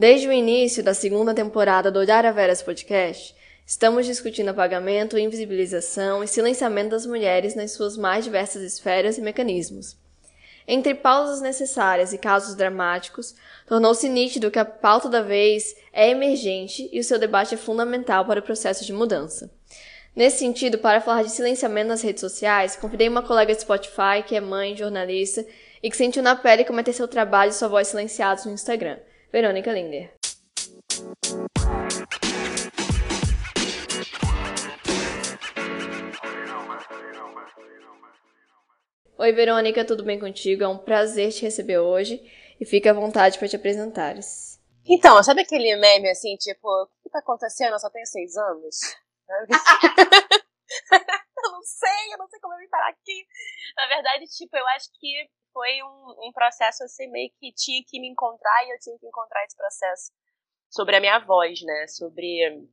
Desde o início da segunda temporada do Olhar a Veras Podcast, estamos discutindo apagamento, invisibilização e silenciamento das mulheres nas suas mais diversas esferas e mecanismos. Entre pausas necessárias e casos dramáticos, tornou-se nítido que a pauta da vez é emergente e o seu debate é fundamental para o processo de mudança. Nesse sentido, para falar de silenciamento nas redes sociais, convidei uma colega de Spotify, que é mãe, jornalista, e que sentiu na pele como é ter seu trabalho e sua voz silenciados no Instagram, Verônica Linder. Oi, Verônica, tudo bem contigo? É um prazer te receber hoje e fica à vontade para te apresentares. Então, sabe aquele meme assim, tipo, o que tá acontecendo? Eu só tenho seis anos? eu não sei, eu não sei como eu vim parar aqui. Na verdade, tipo, eu acho que foi um, um processo assim, meio que tinha que me encontrar e eu tinha que encontrar esse processo sobre a minha voz, né? Sobre.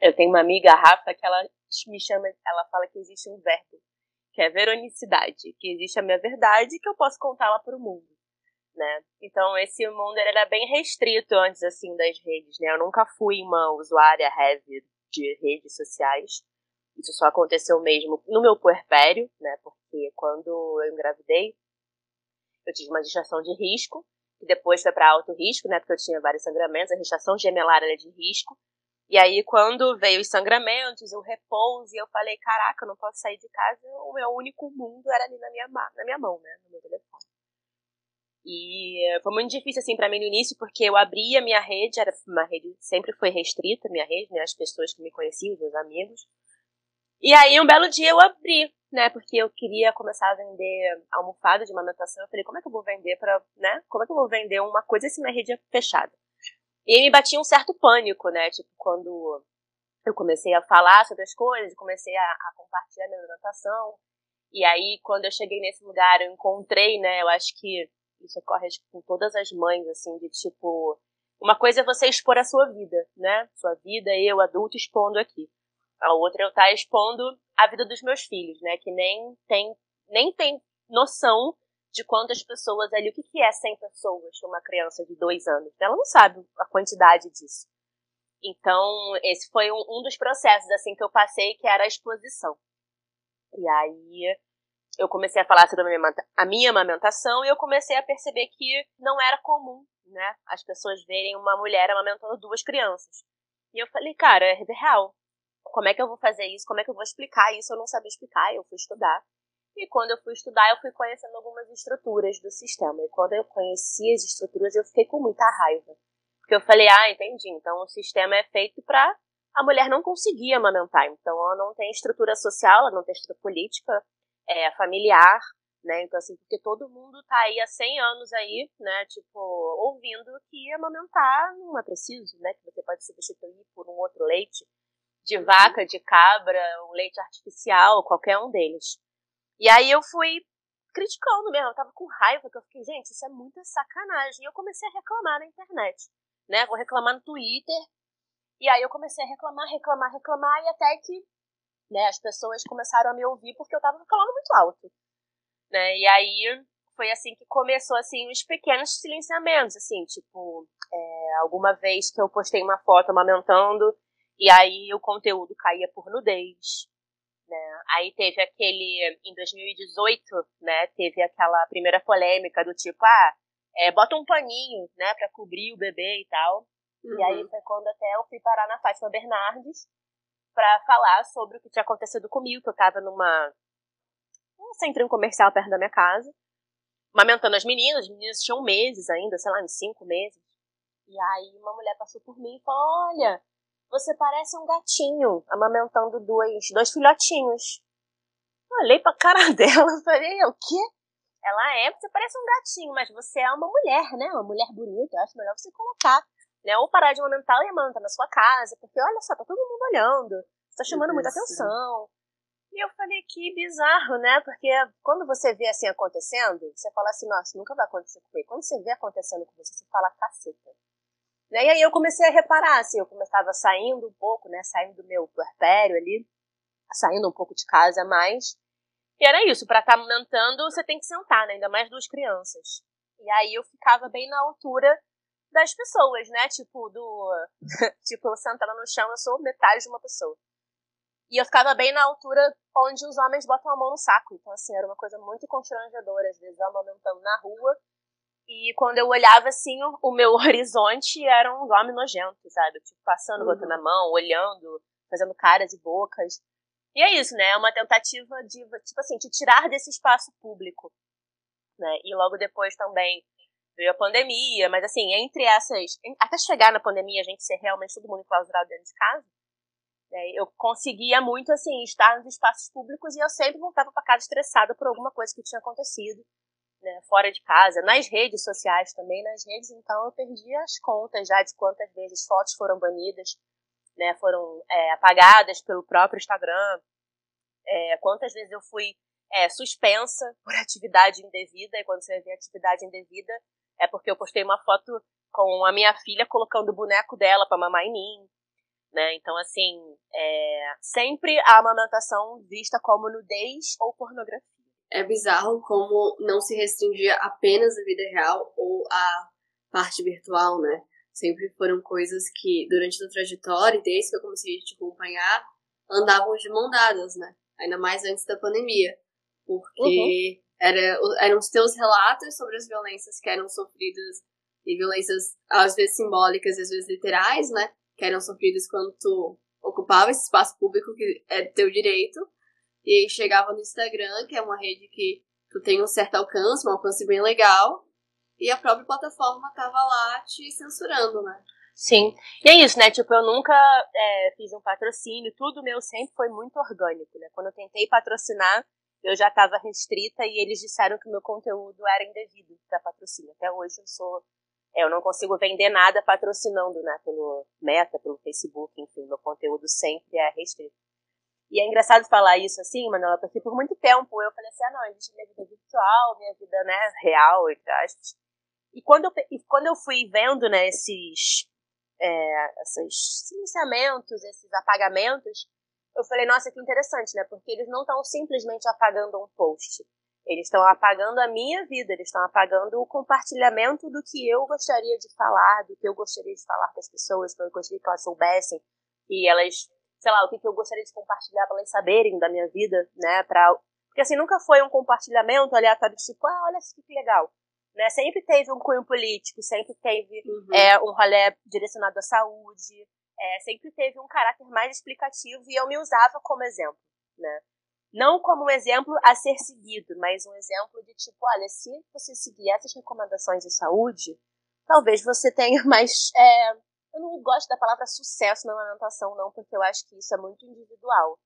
Eu tenho uma amiga, Rafa, que ela me chama, ela fala que existe um verbo que é veronicidade, que existe a minha verdade que eu posso contá-la para o mundo, né? Então esse mundo era bem restrito antes assim das redes, né? Eu nunca fui uma usuária heavy de redes sociais. Isso só aconteceu mesmo no meu puerpério, né? Porque quando eu engravidei, eu tive uma gestação de risco, que depois foi para alto risco, né? Porque eu tinha vários sangramentos, a gestação gemelar era de risco. E aí, quando veio os sangramentos, o repouso, e eu falei, caraca, eu não posso sair de casa, o meu único mundo era ali na minha, na minha mão, né, no meu telefone. E foi muito difícil, assim, para mim no início, porque eu abria minha rede, era uma rede, sempre foi restrita minha rede, né, as pessoas que me conheciam, os meus amigos. E aí, um belo dia eu abri, né, porque eu queria começar a vender almofada de amamentação. Eu falei, como é que eu vou vender para, né, como é que eu vou vender uma coisa se minha rede é fechada? E aí me batia um certo pânico, né? Tipo, quando eu comecei a falar sobre as coisas, comecei a, a compartilhar minha anotação. E aí, quando eu cheguei nesse lugar, eu encontrei, né? Eu acho que isso ocorre com todas as mães, assim, de tipo. Uma coisa é você expor a sua vida, né? Sua vida, eu, adulto, expondo aqui. A outra é eu estar tá expondo a vida dos meus filhos, né? Que nem tem, nem tem noção de quantas pessoas ali, o que, que é 100 pessoas uma criança de dois anos. Ela não sabe a quantidade disso. Então, esse foi um, um dos processos, assim, que eu passei, que era a exposição. E aí, eu comecei a falar sobre a minha amamentação e eu comecei a perceber que não era comum, né, as pessoas verem uma mulher amamentando duas crianças. E eu falei, cara, é real. Como é que eu vou fazer isso? Como é que eu vou explicar isso? Eu não sabia explicar, eu fui estudar. E quando eu fui estudar, eu fui conhecendo algumas estruturas do sistema. E quando eu conheci as estruturas, eu fiquei com muita raiva. Porque eu falei, ah, entendi. Então o sistema é feito para a mulher não conseguir amamentar. Então ela não tem estrutura social, ela não tem estrutura política, é, familiar, né? Então, assim, porque todo mundo tá aí há 100 anos aí, né? Tipo, ouvindo que amamentar não é preciso, né? Que você pode substituir por um outro leite de vaca, de cabra, um leite artificial, qualquer um deles. E aí eu fui criticando mesmo, eu tava com raiva, que eu fiquei, gente, isso é muita sacanagem. E eu comecei a reclamar na internet, né? Vou reclamar no Twitter. E aí eu comecei a reclamar, reclamar, reclamar, e até que né, as pessoas começaram a me ouvir porque eu tava falando muito alto. Né? E aí foi assim que começou assim os pequenos silenciamentos, assim, tipo, é, alguma vez que eu postei uma foto amamentando e aí o conteúdo caía por nudez, né? Aí teve aquele, em 2018, né, teve aquela primeira polêmica do tipo, ah, é, bota um paninho, né, pra cobrir o bebê e tal. Uhum. E aí uhum. foi quando até eu fui parar na Fátima Bernardes para falar sobre o que tinha acontecido comigo, que eu tava numa um centro comercial perto da minha casa, amamentando as meninas, as meninas tinham meses ainda, sei lá, uns cinco meses. E aí uma mulher passou por mim e falou, olha, você parece um gatinho amamentando dois, dois filhotinhos. olhei pra cara dela e falei, o quê? Ela é, você parece um gatinho, mas você é uma mulher, né? Uma mulher bonita, eu acho melhor você colocar, né? Ou parar de amamentar e amamentar na sua casa, porque olha só, tá todo mundo olhando, você tá chamando muita atenção. E eu falei, que bizarro, né? Porque quando você vê assim acontecendo, você fala assim, nossa, nunca vai acontecer comigo. Quando você vê acontecendo com você, você fala, caceta. Né? E aí eu comecei a reparar, assim, eu começava saindo um pouco, né, saindo do meu puerpério ali, saindo um pouco de casa mais. E era isso, para estar tá amamentando, você tem que sentar, né, ainda mais duas crianças. E aí eu ficava bem na altura das pessoas, né? Tipo, do. tipo, eu sentando no chão, eu sou metade de uma pessoa. E eu ficava bem na altura onde os homens botam a mão no saco. Então, assim, era uma coisa muito constrangedora, às vezes, amamentando na rua. E quando eu olhava, assim, o, o meu horizonte era um homem nojento, sabe? Tipo, passando, uhum. botando a mão, olhando, fazendo caras e bocas. E é isso, né? É uma tentativa de, tipo assim, de tirar desse espaço público. Né? E logo depois também veio a pandemia, mas assim, entre essas. Até chegar na pandemia, a gente ser realmente todo mundo enclausurado dentro de casa, né, eu conseguia muito, assim, estar nos espaços públicos e eu sempre voltava para casa estressada por alguma coisa que tinha acontecido, né, fora de casa, nas redes sociais também, nas redes, então eu perdi as contas já de quantas vezes fotos foram banidas, né, foram é, apagadas pelo próprio Instagram, é, quantas vezes eu fui é, suspensa por atividade indevida, e quando você vê atividade indevida, é porque eu postei uma foto com a minha filha colocando o boneco dela para mamar em mim, né? Então, assim, é, sempre a amamentação vista como nudez ou pornografia. É bizarro como não se restringia apenas a vida real ou a parte virtual, né? Sempre foram coisas que, durante a trajetória, desde que eu comecei a te acompanhar, andavam de mão dadas, né? Ainda mais antes da pandemia. Porque uhum. era, eram os teus relatos sobre as violências que eram sofridas, e violências às vezes simbólicas, às vezes literais, né? que eram sofridas quando tu ocupava esse espaço público que é teu direito. E aí chegava no Instagram, que é uma rede que tu tem um certo alcance, um alcance bem legal, e a própria plataforma tava lá te censurando, né? Sim. E é isso, né? Tipo, eu nunca é, fiz um patrocínio, tudo meu sempre foi muito orgânico, né? Quando eu tentei patrocinar, eu já estava restrita e eles disseram que o meu conteúdo era indevido para patrocínio. Até hoje eu sou eu não consigo vender nada patrocinando, né, pelo Meta, pelo Facebook, enfim, meu conteúdo sempre é restrito. E é engraçado falar isso assim, Manuela, porque por muito tempo eu falei assim, ah não, existe minha vida virtual, minha vida, né, real. E quando eu, e quando eu fui vendo, né, esses, é, esses silenciamentos, esses apagamentos, eu falei, nossa, que interessante, né, porque eles não estão simplesmente apagando um post eles estão apagando a minha vida, eles estão apagando o compartilhamento do que eu gostaria de falar, do que eu gostaria de falar para as pessoas, que eu gostaria que elas soubessem, e elas, sei lá, o que, que eu gostaria de compartilhar para elas saberem da minha vida, né? Pra... Porque assim, nunca foi um compartilhamento aleatório, tipo, ah, olha que legal. Né? Sempre teve um cunho político, sempre teve uhum. é, um rolê direcionado à saúde, é, sempre teve um caráter mais explicativo e eu me usava como exemplo, né? não como um exemplo a ser seguido, mas um exemplo de tipo, olha, se você seguir essas recomendações de saúde, talvez você tenha mais. É, eu não gosto da palavra sucesso na amamentação, não, porque eu acho que isso é muito individual.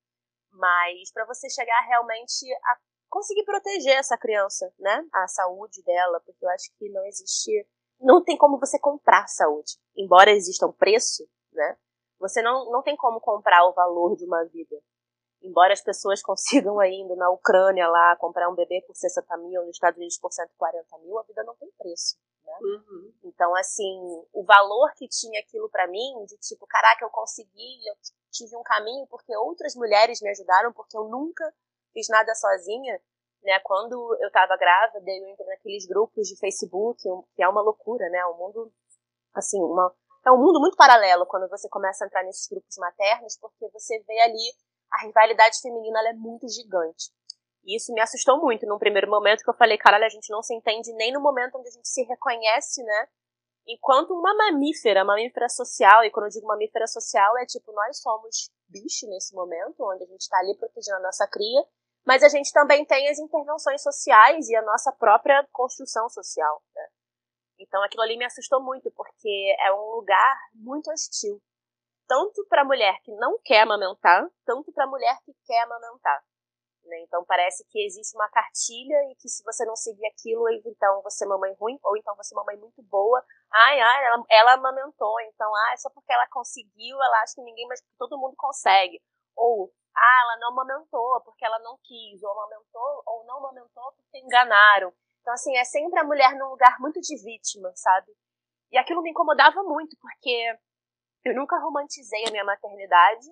Mas para você chegar realmente a conseguir proteger essa criança, né? A saúde dela, porque eu acho que não existe. Não tem como você comprar saúde. Embora exista um preço, né? Você não, não tem como comprar o valor de uma vida embora as pessoas consigam ainda na Ucrânia lá comprar um bebê por 60 mil, nos Estados Unidos por 140 mil, a vida não tem preço. Né? Uhum. Então, assim, o valor que tinha aquilo para mim, de tipo, caraca, eu consegui, eu tive um caminho porque outras mulheres me ajudaram, porque eu nunca fiz nada sozinha, né? Quando eu tava grávida, eu entrei naqueles grupos de Facebook, que é uma loucura, né? Um mundo, assim, uma, é um mundo muito paralelo quando você começa a entrar nesses grupos maternos, porque você vê ali a rivalidade feminina é muito gigante. E isso me assustou muito num primeiro momento que eu falei, caralho, a gente não se entende nem no momento onde a gente se reconhece, né? Enquanto uma mamífera, mamífera social, e quando eu digo mamífera social, é tipo, nós somos bicho nesse momento, onde a gente está ali protegendo a nossa cria, mas a gente também tem as intervenções sociais e a nossa própria construção social, né? Então aquilo ali me assustou muito, porque é um lugar muito hostil tanto para a mulher que não quer amamentar, tanto para a mulher que quer amamentar. Né? Então parece que existe uma cartilha e que se você não seguir aquilo, então você é mamãe ruim, ou então você é mamãe muito boa. Ai, ai, ela, ela amamentou, então, ah, só porque ela conseguiu, ela acha que ninguém mais, todo mundo consegue. Ou, ah, ela não amamentou porque ela não quis, ou amamentou, ou não amamentou porque enganaram. Então, assim, é sempre a mulher num lugar muito de vítima, sabe? E aquilo me incomodava muito, porque eu nunca romantizei a minha maternidade,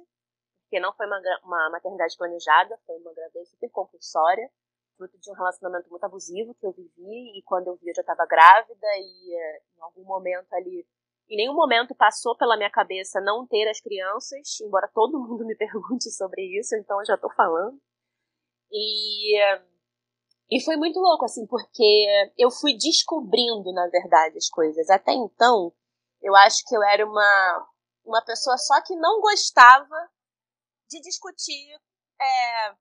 porque não foi uma, uma maternidade planejada, foi uma gravidez super compulsória. fruto de um relacionamento muito abusivo que eu vivi, e quando eu vi eu já estava grávida, e eh, em algum momento ali, em nenhum momento passou pela minha cabeça não ter as crianças, embora todo mundo me pergunte sobre isso, então eu já estou falando. E, e foi muito louco, assim, porque eu fui descobrindo, na verdade, as coisas. Até então, eu acho que eu era uma, uma pessoa só que não gostava de discutir é,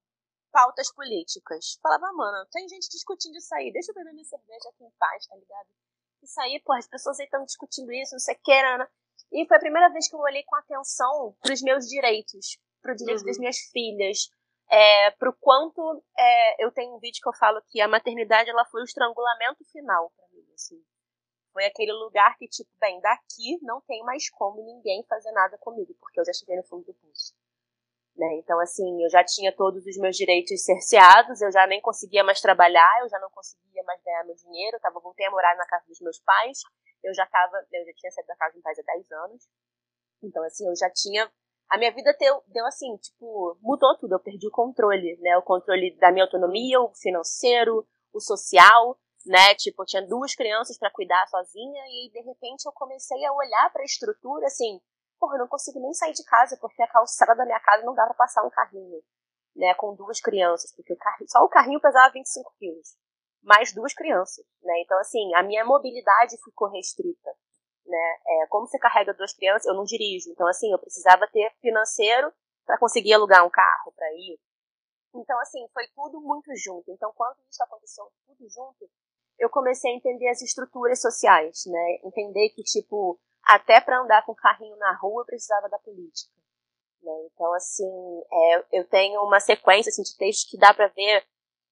pautas políticas. Falava, mano, tem gente discutindo isso aí, deixa eu beber minha cerveja aqui em paz, tá ligado? Isso aí, pô, as pessoas aí estão discutindo isso, não sei o que, né? E foi a primeira vez que eu olhei com atenção pros meus direitos, pro direito uhum. das minhas filhas, é, pro quanto é, eu tenho um vídeo que eu falo que a maternidade ela foi o estrangulamento final para mim, assim. Foi aquele lugar que, tipo, bem, daqui não tem mais como ninguém fazer nada comigo, porque eu já cheguei no fundo do pulso. Né? Então, assim, eu já tinha todos os meus direitos cerceados, eu já nem conseguia mais trabalhar, eu já não conseguia mais ganhar meu dinheiro, eu tava, voltei a morar na casa dos meus pais, eu já tava, eu já tinha saído da casa dos meus pais há 10 anos. Então, assim, eu já tinha. A minha vida deu, deu assim, tipo, mudou tudo, eu perdi o controle, né? O controle da minha autonomia, o financeiro, o social, né? Tipo, eu tinha duas crianças para cuidar sozinha e de repente eu comecei a olhar para a estrutura assim, porra, eu não consigo nem sair de casa porque a calçada da minha casa não dá pra passar um carrinho, né, com duas crianças, porque o carrinho, só o carrinho pesava 25 quilos, mais duas crianças, né, então assim, a minha mobilidade ficou restrita, né, é, como você carrega duas crianças, eu não dirijo, então assim, eu precisava ter financeiro para conseguir alugar um carro para ir, então assim, foi tudo muito junto, então quando isso aconteceu tudo junto, eu comecei a entender as estruturas sociais, né, entender que tipo até para andar com carrinho na rua precisava da política. Né? Então, assim, é, eu tenho uma sequência assim, de textos que dá para ver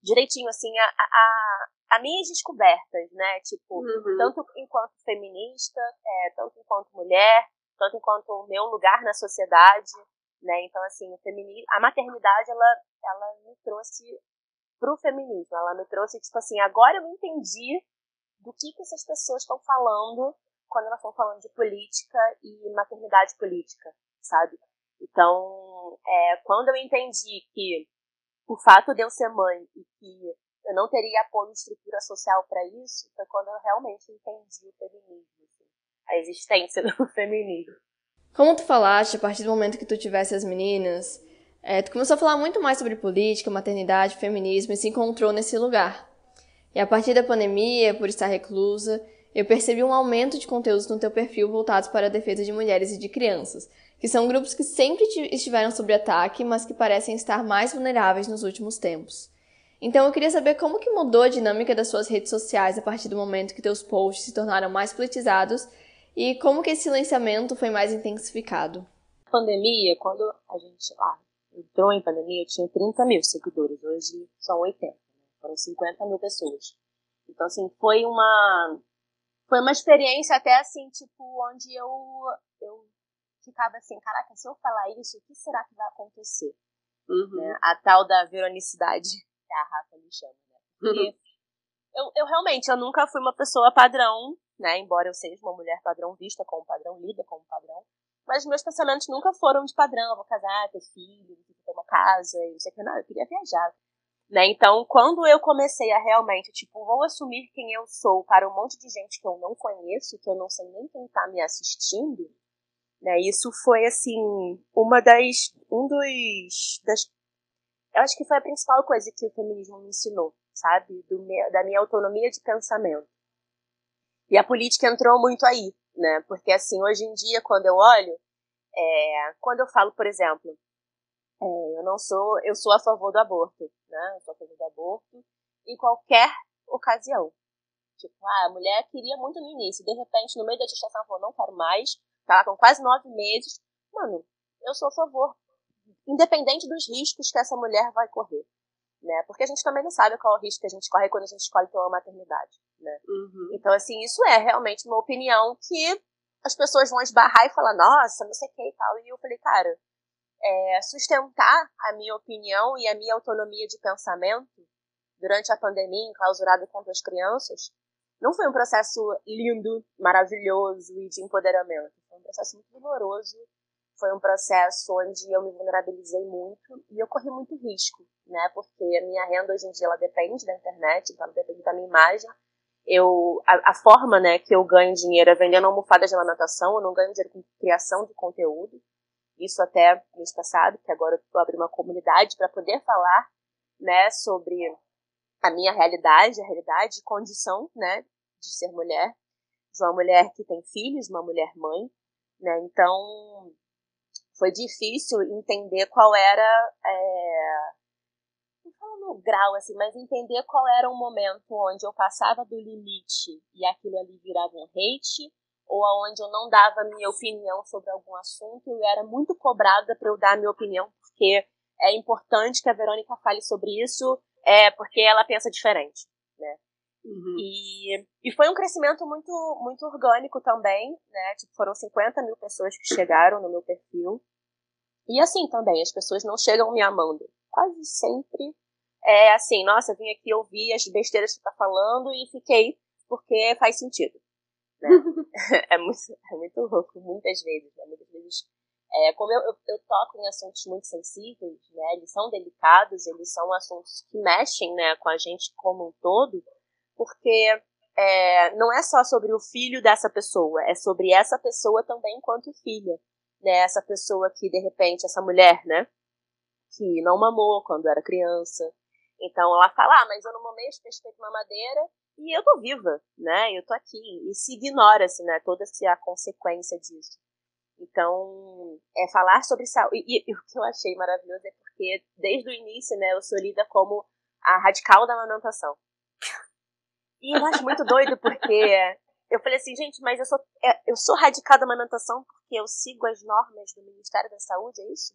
direitinho, assim, a, a, a minhas descobertas, né? Tipo, uhum. tanto enquanto feminista, é, tanto enquanto mulher, tanto enquanto o meu lugar na sociedade, né? Então, assim, o feminismo, a maternidade, ela, ela me trouxe pro feminismo, ela me trouxe, tipo assim, agora eu entendi do que que essas pessoas estão falando quando elas estão falando de política e maternidade política, sabe? Então, é, quando eu entendi que o fato de eu ser mãe e que eu não teria apoio estrutura social para isso, foi quando eu realmente entendi o feminismo, assim, a existência do feminismo. Como tu falaste, a partir do momento que tu tivesse as meninas, é, tu começou a falar muito mais sobre política, maternidade, feminismo e se encontrou nesse lugar. E a partir da pandemia, por estar reclusa, eu percebi um aumento de conteúdos no teu perfil voltados para a defesa de mulheres e de crianças, que são grupos que sempre estiveram sob ataque, mas que parecem estar mais vulneráveis nos últimos tempos. Então eu queria saber como que mudou a dinâmica das suas redes sociais a partir do momento que teus posts se tornaram mais politizados e como que esse silenciamento foi mais intensificado. Pandemia, quando a gente ah, entrou em pandemia, eu tinha 30 mil seguidores, hoje são 80, né? foram 50 mil pessoas. Então, assim, foi uma foi uma experiência até assim, tipo, onde eu, eu ficava assim, caraca, se eu falar isso, o que será que vai acontecer? Uhum. Né? A tal da veronicidade que a Rafa me chama, né? Uhum. eu, eu realmente, eu nunca fui uma pessoa padrão, né? Embora eu seja uma mulher padrão vista como padrão, lida como padrão. Mas meus pensamentos nunca foram de padrão, vou casar, ter filho, ter uma casa, não sei o que, não, eu queria viajar. Né? Então, quando eu comecei a realmente, tipo, vou assumir quem eu sou para um monte de gente que eu não conheço, que eu não sei nem quem está me assistindo, né? Isso foi, assim, uma das, um dos, das, eu acho que foi a principal coisa que o feminismo me ensinou, sabe? Do da minha autonomia de pensamento. E a política entrou muito aí, né? Porque, assim, hoje em dia, quando eu olho, é, quando eu falo, por exemplo, é, eu não sou, eu sou a favor do aborto, né? Eu sou a favor do aborto em qualquer ocasião. Tipo, ah, a mulher queria muito no início, de repente, no meio da gestação, falou, não quero mais, tá lá com quase nove meses. Mano, eu sou a favor, independente dos riscos que essa mulher vai correr, né? Porque a gente também não sabe qual é o risco que a gente corre quando a gente escolhe ter uma maternidade, né? Uhum. Então, assim, isso é realmente uma opinião que as pessoas vão esbarrar e falar, nossa, não sei o que e tal. E eu falei, cara, é, sustentar a minha opinião e a minha autonomia de pensamento durante a pandemia, enclausurada contra as crianças, não foi um processo lindo, maravilhoso e de empoderamento. Foi um processo muito doloroso. Foi um processo onde eu me vulnerabilizei muito e eu corri muito risco, né? Porque a minha renda hoje em dia ela depende da internet, então ela depende da minha imagem. Eu, a, a forma, né, que eu ganho dinheiro é vendendo almofadas de amamentação, eu não ganho dinheiro com criação de conteúdo. Isso até mês passado, que agora eu abri uma comunidade para poder falar, né, sobre a minha realidade, a realidade e condição, né, de ser mulher, de uma mulher que tem filhos, uma mulher mãe, né? Então foi difícil entender qual era é, não no grau assim, mas entender qual era o momento onde eu passava do limite e aquilo ali virava um hate ou aonde eu não dava minha opinião sobre algum assunto e eu era muito cobrada para eu dar minha opinião porque é importante que a Verônica fale sobre isso é porque ela pensa diferente, né? Uhum. E, e foi um crescimento muito, muito orgânico também, né? Tipo, foram 50 mil pessoas que chegaram no meu perfil. E assim também, as pessoas não chegam me amando. Quase sempre é assim, nossa, vim aqui ouvir as besteiras que você tá falando e fiquei porque faz sentido. Né? é, muito, é muito louco, muitas vezes, né? Muitas vezes. É, como eu, eu, eu, toco em assuntos muito sensíveis, né? Eles são delicados, eles são assuntos que mexem, né, com a gente como um todo porque é, não é só sobre o filho dessa pessoa, é sobre essa pessoa também enquanto filha. Né? Essa pessoa que, de repente, essa mulher, né? Que não mamou quando era criança. Então ela fala, ah, mas eu não mamei, teve mamadeira e eu tô viva, né? Eu tô aqui. E se ignora-se, né? Toda a consequência disso. Então, é falar sobre saúde. E, e, o que eu achei maravilhoso é porque, desde o início, né, eu sou lida como a radical da amamentação. E eu acho muito doido porque eu falei assim, gente, mas eu sou, é, eu sou radical da amamentação porque eu sigo as normas do Ministério da Saúde, é isso?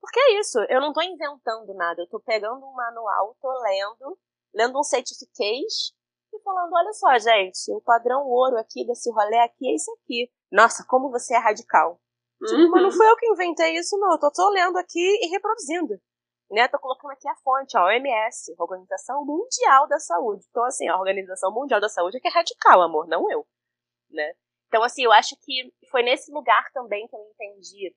Porque é isso, eu não tô inventando nada, eu tô pegando um manual, tô lendo, lendo um certificate e falando, olha só, gente, o padrão ouro aqui desse rolê aqui é esse aqui. Nossa, como você é radical. Tipo, uhum. mas não fui eu que inventei isso, não. Eu tô, tô lendo aqui e reproduzindo né? Tô colocando aqui a fonte, a OMS, Organização Mundial da Saúde. Então, assim, a Organização Mundial da Saúde é que é radical, amor, não eu, né? Então, assim, eu acho que foi nesse lugar também que eu entendi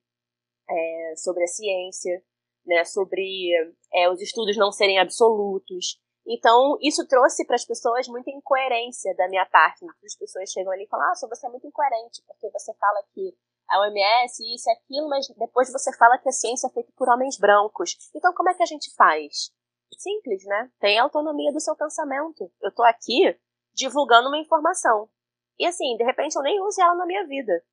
é, sobre a ciência, né? Sobre é, os estudos não serem absolutos. Então, isso trouxe para as pessoas muita incoerência da minha parte. Muitas pessoas chegam ali e falam, ah, você é muito incoerente, porque você fala que a OMS, isso e aquilo, mas depois você fala que a ciência é feita por homens brancos. Então como é que a gente faz? Simples, né? Tem autonomia do seu pensamento. Eu tô aqui divulgando uma informação. E assim, de repente eu nem uso ela na minha vida.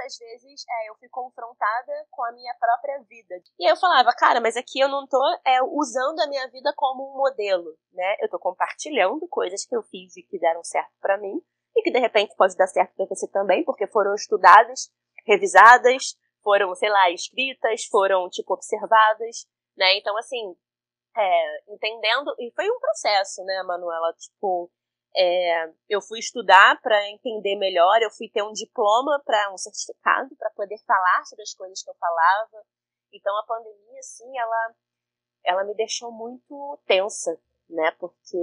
Muitas vezes é, eu fui confrontada com a minha própria vida. E aí eu falava, cara, mas aqui eu não tô é, usando a minha vida como um modelo, né? Eu tô compartilhando coisas que eu fiz e que deram certo para mim e que de repente pode dar certo para você também, porque foram estudadas revisadas, foram, sei lá, escritas, foram, tipo, observadas, né? Então, assim, é, entendendo, e foi um processo, né, Manuela? Tipo, é, eu fui estudar para entender melhor, eu fui ter um diploma para um certificado para poder falar sobre as coisas que eu falava. Então a pandemia, assim, ela, ela me deixou muito tensa, né? Porque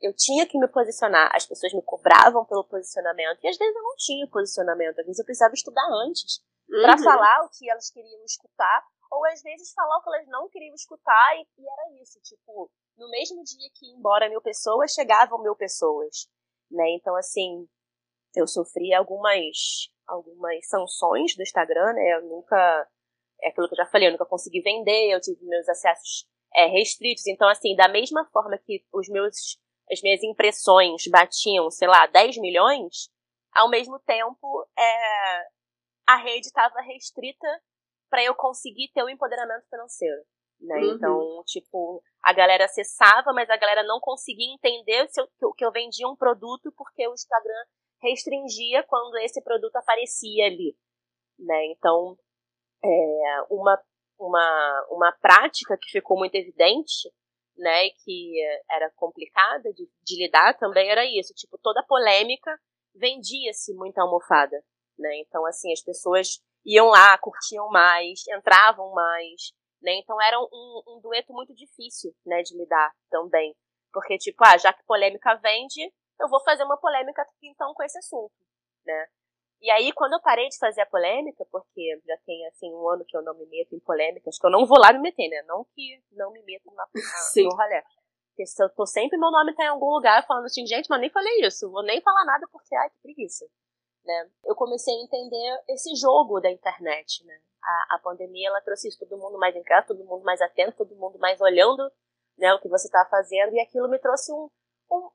eu tinha que me posicionar, as pessoas me cobravam pelo posicionamento, e às vezes eu não tinha posicionamento, às vezes eu precisava estudar antes uhum. para falar o que elas queriam escutar, ou às vezes falar o que elas não queriam escutar, e, e era isso, tipo, no mesmo dia que embora mil pessoas, chegavam mil pessoas, né? Então, assim, eu sofri algumas, algumas sanções do Instagram, né? Eu nunca, é aquilo que eu já falei, eu nunca consegui vender, eu tive meus acessos é, restritos. Então, assim, da mesma forma que os meus, as minhas impressões batiam, sei lá, 10 milhões, ao mesmo tempo é, a rede estava restrita para eu conseguir ter o empoderamento financeiro. Né? Uhum. Então, tipo, a galera acessava, mas a galera não conseguia entender se eu, que eu vendia um produto porque o Instagram restringia quando esse produto aparecia ali. Né? Então, é, uma uma, uma prática que ficou muito evidente, né, e que era complicada de, de lidar também era isso, tipo, toda polêmica vendia-se muita almofada, né, então assim, as pessoas iam lá, curtiam mais, entravam mais, né, então era um, um dueto muito difícil, né, de lidar também, porque tipo, ah, já que polêmica vende, eu vou fazer uma polêmica então com esse assunto, né, E aí, quando eu parei de fazer a polêmica, porque já tem, assim, um ano que eu não me meto em polêmicas, que eu não vou lá me meter, né? Não que não me meto na, na, no rolê. Porque se eu tô sempre, meu nome tá em algum lugar falando assim, gente, mas nem falei isso, vou nem falar nada porque, ai, que preguiça. Né? Eu comecei a entender esse jogo da internet, né? A, a pandemia, ela trouxe isso, todo mundo mais em casa, todo mundo mais atento, todo mundo mais olhando, né, o que você tá fazendo, e aquilo me trouxe um, um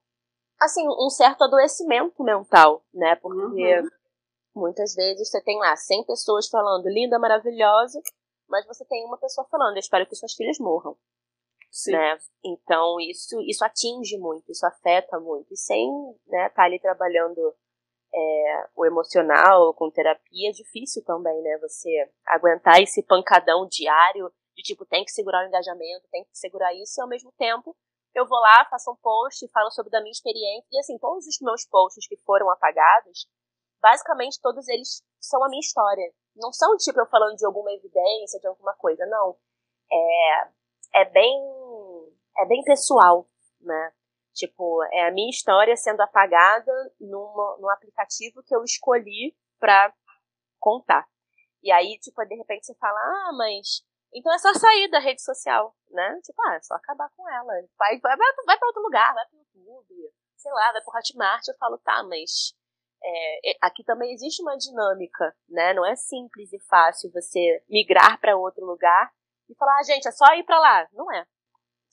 assim, um certo adoecimento mental, né? Porque uhum. muitas vezes você tem lá 100 pessoas falando linda, maravilhosa, mas você tem uma pessoa falando, eu espero que suas filhas morram. Sim. Né? Então isso isso atinge muito, isso afeta muito. E sem né, estar tá ali trabalhando é, o emocional com terapia, é difícil também, né? Você aguentar esse pancadão diário de tipo, tem que segurar o engajamento, tem que segurar isso, e ao mesmo tempo eu vou lá, faço um post, falo sobre da minha experiência, e assim, todos os meus posts que foram apagados, basicamente todos eles são a minha história. Não são tipo eu falando de alguma evidência, de alguma coisa, não. É, é bem é bem pessoal, né? Tipo, é a minha história sendo apagada numa, num aplicativo que eu escolhi pra contar. E aí, tipo, de repente você fala, ah, mas então é só sair da rede social, né? Tipo, ah, é só acabar com ela. Vai, vai, vai pra outro lugar, vai pro YouTube, sei lá, vai pro Hotmart. Eu falo, tá, mas é, aqui também existe uma dinâmica, né? Não é simples e fácil você migrar para outro lugar e falar, ah, gente, é só ir para lá. Não é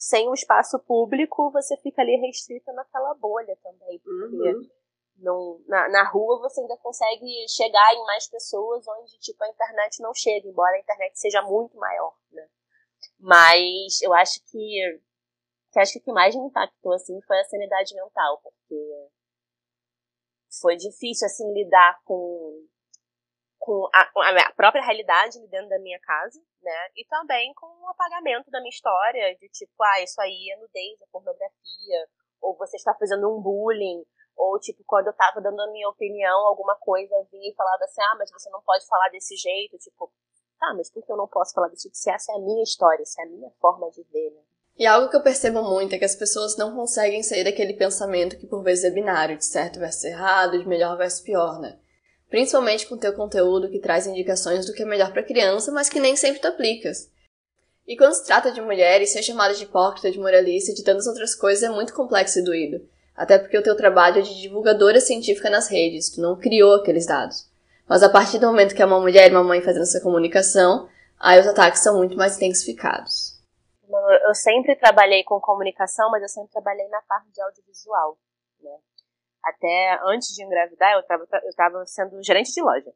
sem o espaço público, você fica ali restrita naquela bolha também. Porque uhum. no, na, na rua você ainda consegue chegar em mais pessoas onde tipo, a internet não chega, embora a internet seja muito maior. Né? Mas eu acho que, que acho que o que mais me impactou assim, foi a sanidade mental, porque foi difícil assim lidar com com a, a, própria realidade dentro da minha casa, né? E também com o apagamento da minha história, de tipo, ah, isso aí é nudez, é pornografia, ou você está fazendo um bullying, ou tipo, quando eu tava dando a minha opinião, alguma coisa vinha e falava assim, ah, mas você não pode falar desse jeito, tipo, tá, mas por que eu não posso falar desse jeito se essa é a minha história, se é a minha forma de ver, né? E algo que eu percebo muito é que as pessoas não conseguem sair daquele pensamento que por vezes é binário, de certo versus errado, de melhor versus pior, né? Principalmente com teu conteúdo que traz indicações do que é melhor para criança, mas que nem sempre tu aplicas. E quando se trata de mulheres, ser chamada de hipócrita, de moralista e de tantas outras coisas é muito complexo e doído. Até porque o teu trabalho é de divulgadora científica nas redes, tu não criou aqueles dados. Mas a partir do momento que é uma mulher e uma mãe fazendo essa comunicação, aí os ataques são muito mais intensificados. Eu sempre trabalhei com comunicação, mas eu sempre trabalhei na parte de audiovisual. Né? Até antes de engravidar, eu tava, eu tava sendo gerente de loja.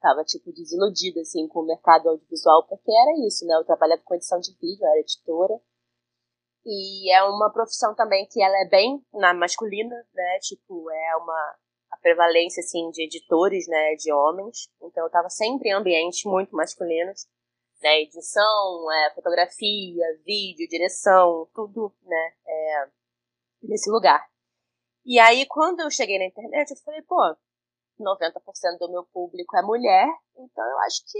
Tava, tipo, desiludida, assim, com o mercado audiovisual, porque era isso, né? Eu trabalhava com edição de vídeo, eu era editora. E é uma profissão também que ela é bem na masculina, né? Tipo, é uma a prevalência, assim, de editores, né? De homens. Então, eu tava sempre em ambientes muito masculinos. Né, edição, é, fotografia, vídeo, direção, tudo, né, é, nesse lugar. E aí, quando eu cheguei na internet, eu falei, pô, 90% do meu público é mulher, então eu acho que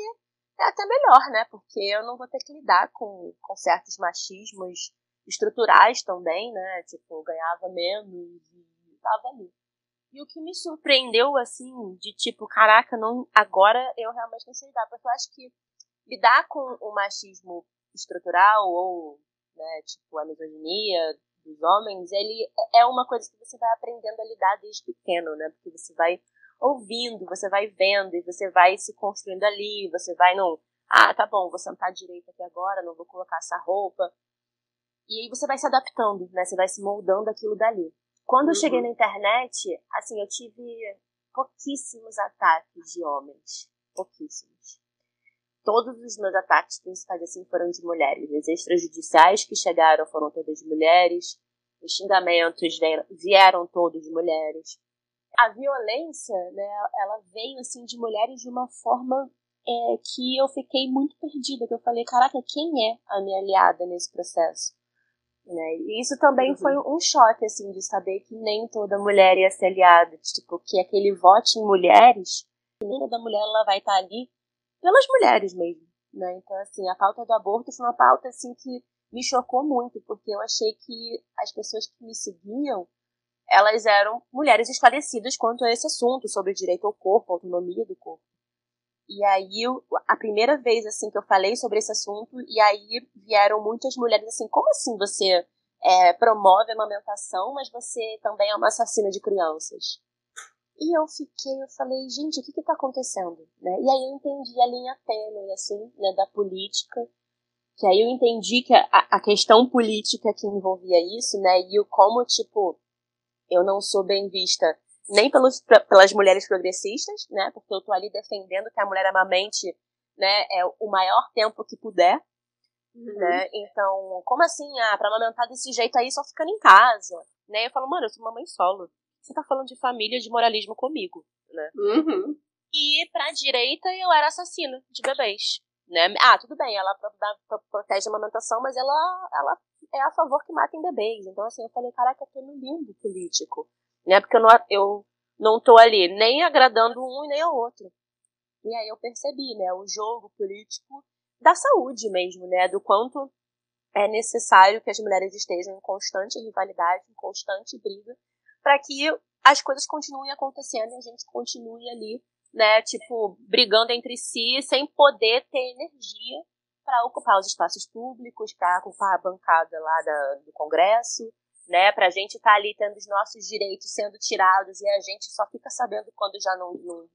é até melhor, né? Porque eu não vou ter que lidar com, com certos machismos estruturais também, né? Tipo, ganhava menos e tava ali. E o que me surpreendeu, assim, de tipo, caraca, não, agora eu realmente não sei lidar, porque eu acho que lidar com o machismo estrutural ou, né, tipo, a misoginia dos homens, ele é uma coisa que você vai aprendendo a lidar desde pequeno, né? Porque você vai ouvindo, você vai vendo e você vai se construindo ali, você vai no, ah, tá bom, vou sentar direito aqui agora, não vou colocar essa roupa. E aí você vai se adaptando, né? Você vai se moldando aquilo dali. Quando uhum. eu cheguei uhum. na internet, assim, eu tive pouquíssimos ataques de homens. Pouquíssimos todos os meus ataques principais assim foram de mulheres. As extrajudiciais que chegaram foram todas de mulheres. Os xingamentos vieram todos de mulheres. A violência, né, ela veio assim de mulheres de uma forma é, que eu fiquei muito perdida. Que eu falei, caraca, quem é a minha aliada nesse processo? Né? E isso também uhum. foi um choque, assim, de saber que nem toda mulher ia ser aliada. Tipo, que aquele voto em mulheres, que nem toda mulher ela vai estar ali pelas mulheres mesmo, né? Então, assim, a pauta do aborto foi uma pauta, assim, que me chocou muito, porque eu achei que as pessoas que me seguiam elas eram mulheres esclarecidas quanto a esse assunto, sobre direito ao corpo, autonomia do corpo. E aí, a primeira vez, assim, que eu falei sobre esse assunto, e aí vieram muitas mulheres assim, como assim você é, promove a amamentação, mas você também é uma assassina de crianças? E eu fiquei, eu falei, gente, o que que tá acontecendo? Né? E aí eu entendi a linha tênue, assim, né, da política, que aí eu entendi que a, a questão política que envolvia isso, né, e o como, tipo, eu não sou bem vista nem pelos, pelas mulheres progressistas, né? Porque eu tô ali defendendo que a mulher amamente, né, é o maior tempo que puder, uhum. né? Então, como assim, ah, pra amamentar desse jeito aí só ficando em casa, né? Eu falo, mano, eu sou uma mãe solo. Você tá falando de família, de moralismo comigo, né? Uhum. E pra direita eu era assassina de bebês, né? Ah, tudo bem, ela protege a amamentação, mas ela, ela é a favor que matem bebês. Então, assim, eu falei, caraca, eu tô no limbo político né? Porque eu não, eu não tô ali nem agradando um e nem o outro. E aí eu percebi, né, o jogo político da saúde mesmo, né, do quanto é necessário que as mulheres estejam em constante rivalidade, em constante briga, para que as coisas continuem acontecendo e a gente continue ali, né, tipo, brigando entre si sem poder ter energia para ocupar os espaços públicos, para ocupar a bancada lá da, do Congresso, né? Pra gente estar tá ali tendo os nossos direitos sendo tirados e a gente só fica sabendo quando já não, não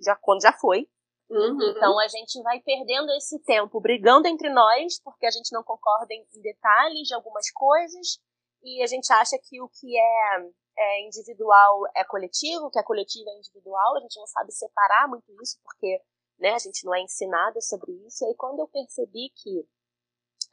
já quando já foi. Uhum. Então a gente vai perdendo esse tempo brigando entre nós porque a gente não concorda em, em detalhes de algumas coisas e a gente acha que o que é, é individual é coletivo, que é coletivo é individual. A gente não sabe separar muito isso porque né, a gente não é ensinada sobre isso. E aí quando eu percebi que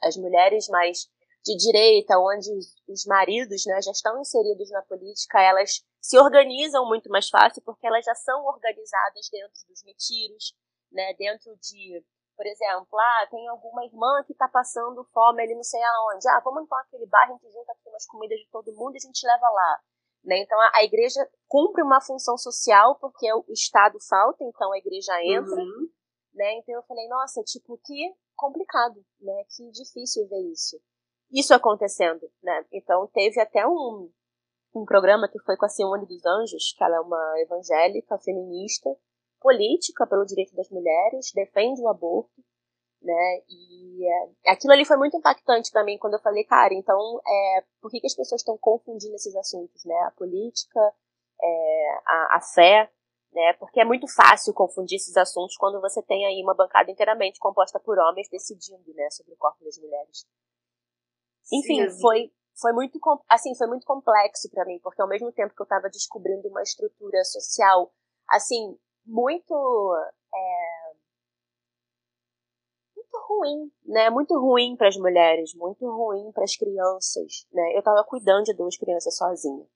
as mulheres mais de direita, onde os maridos né, já estão inseridos na política, elas se organizam muito mais fácil porque elas já são organizadas dentro dos retiros, né, dentro de, por exemplo, ah, tem alguma irmã que está passando fome ali não sei aonde, ah, vamos então aquele bairro, a gente junta aqui umas comidas de todo mundo e a gente leva lá. Né? Então a, a, igreja cumpre uma função social porque o Estado falta, então a igreja entra. Uhum. Né? Então eu falei, nossa, tipo, que complicado, né? Que difícil ver isso isso acontecendo, né? Então teve até um, um programa que foi com a Simone dos Anjos, que ela é uma evangélica, feminista, política pelo direito das mulheres, defende o aborto, né? E é, aquilo ali foi muito impactante para mim quando eu falei, cara, então é, por que, que as pessoas estão confundindo esses assuntos, né? A política, é, a, a fé, né? Porque é muito fácil confundir esses assuntos quando você tem aí uma bancada inteiramente composta por homens decidindo, né, sobre o corpo das mulheres. Enfim, Sim, foi foi muito assim foi muito complexo para mim porque ao mesmo tempo que eu estava descobrindo uma estrutura social assim muito é, muito ruim né? Muito ruim para as mulheres muito ruim para as crianças né? Eu estava cuidando de duas crianças sozinha.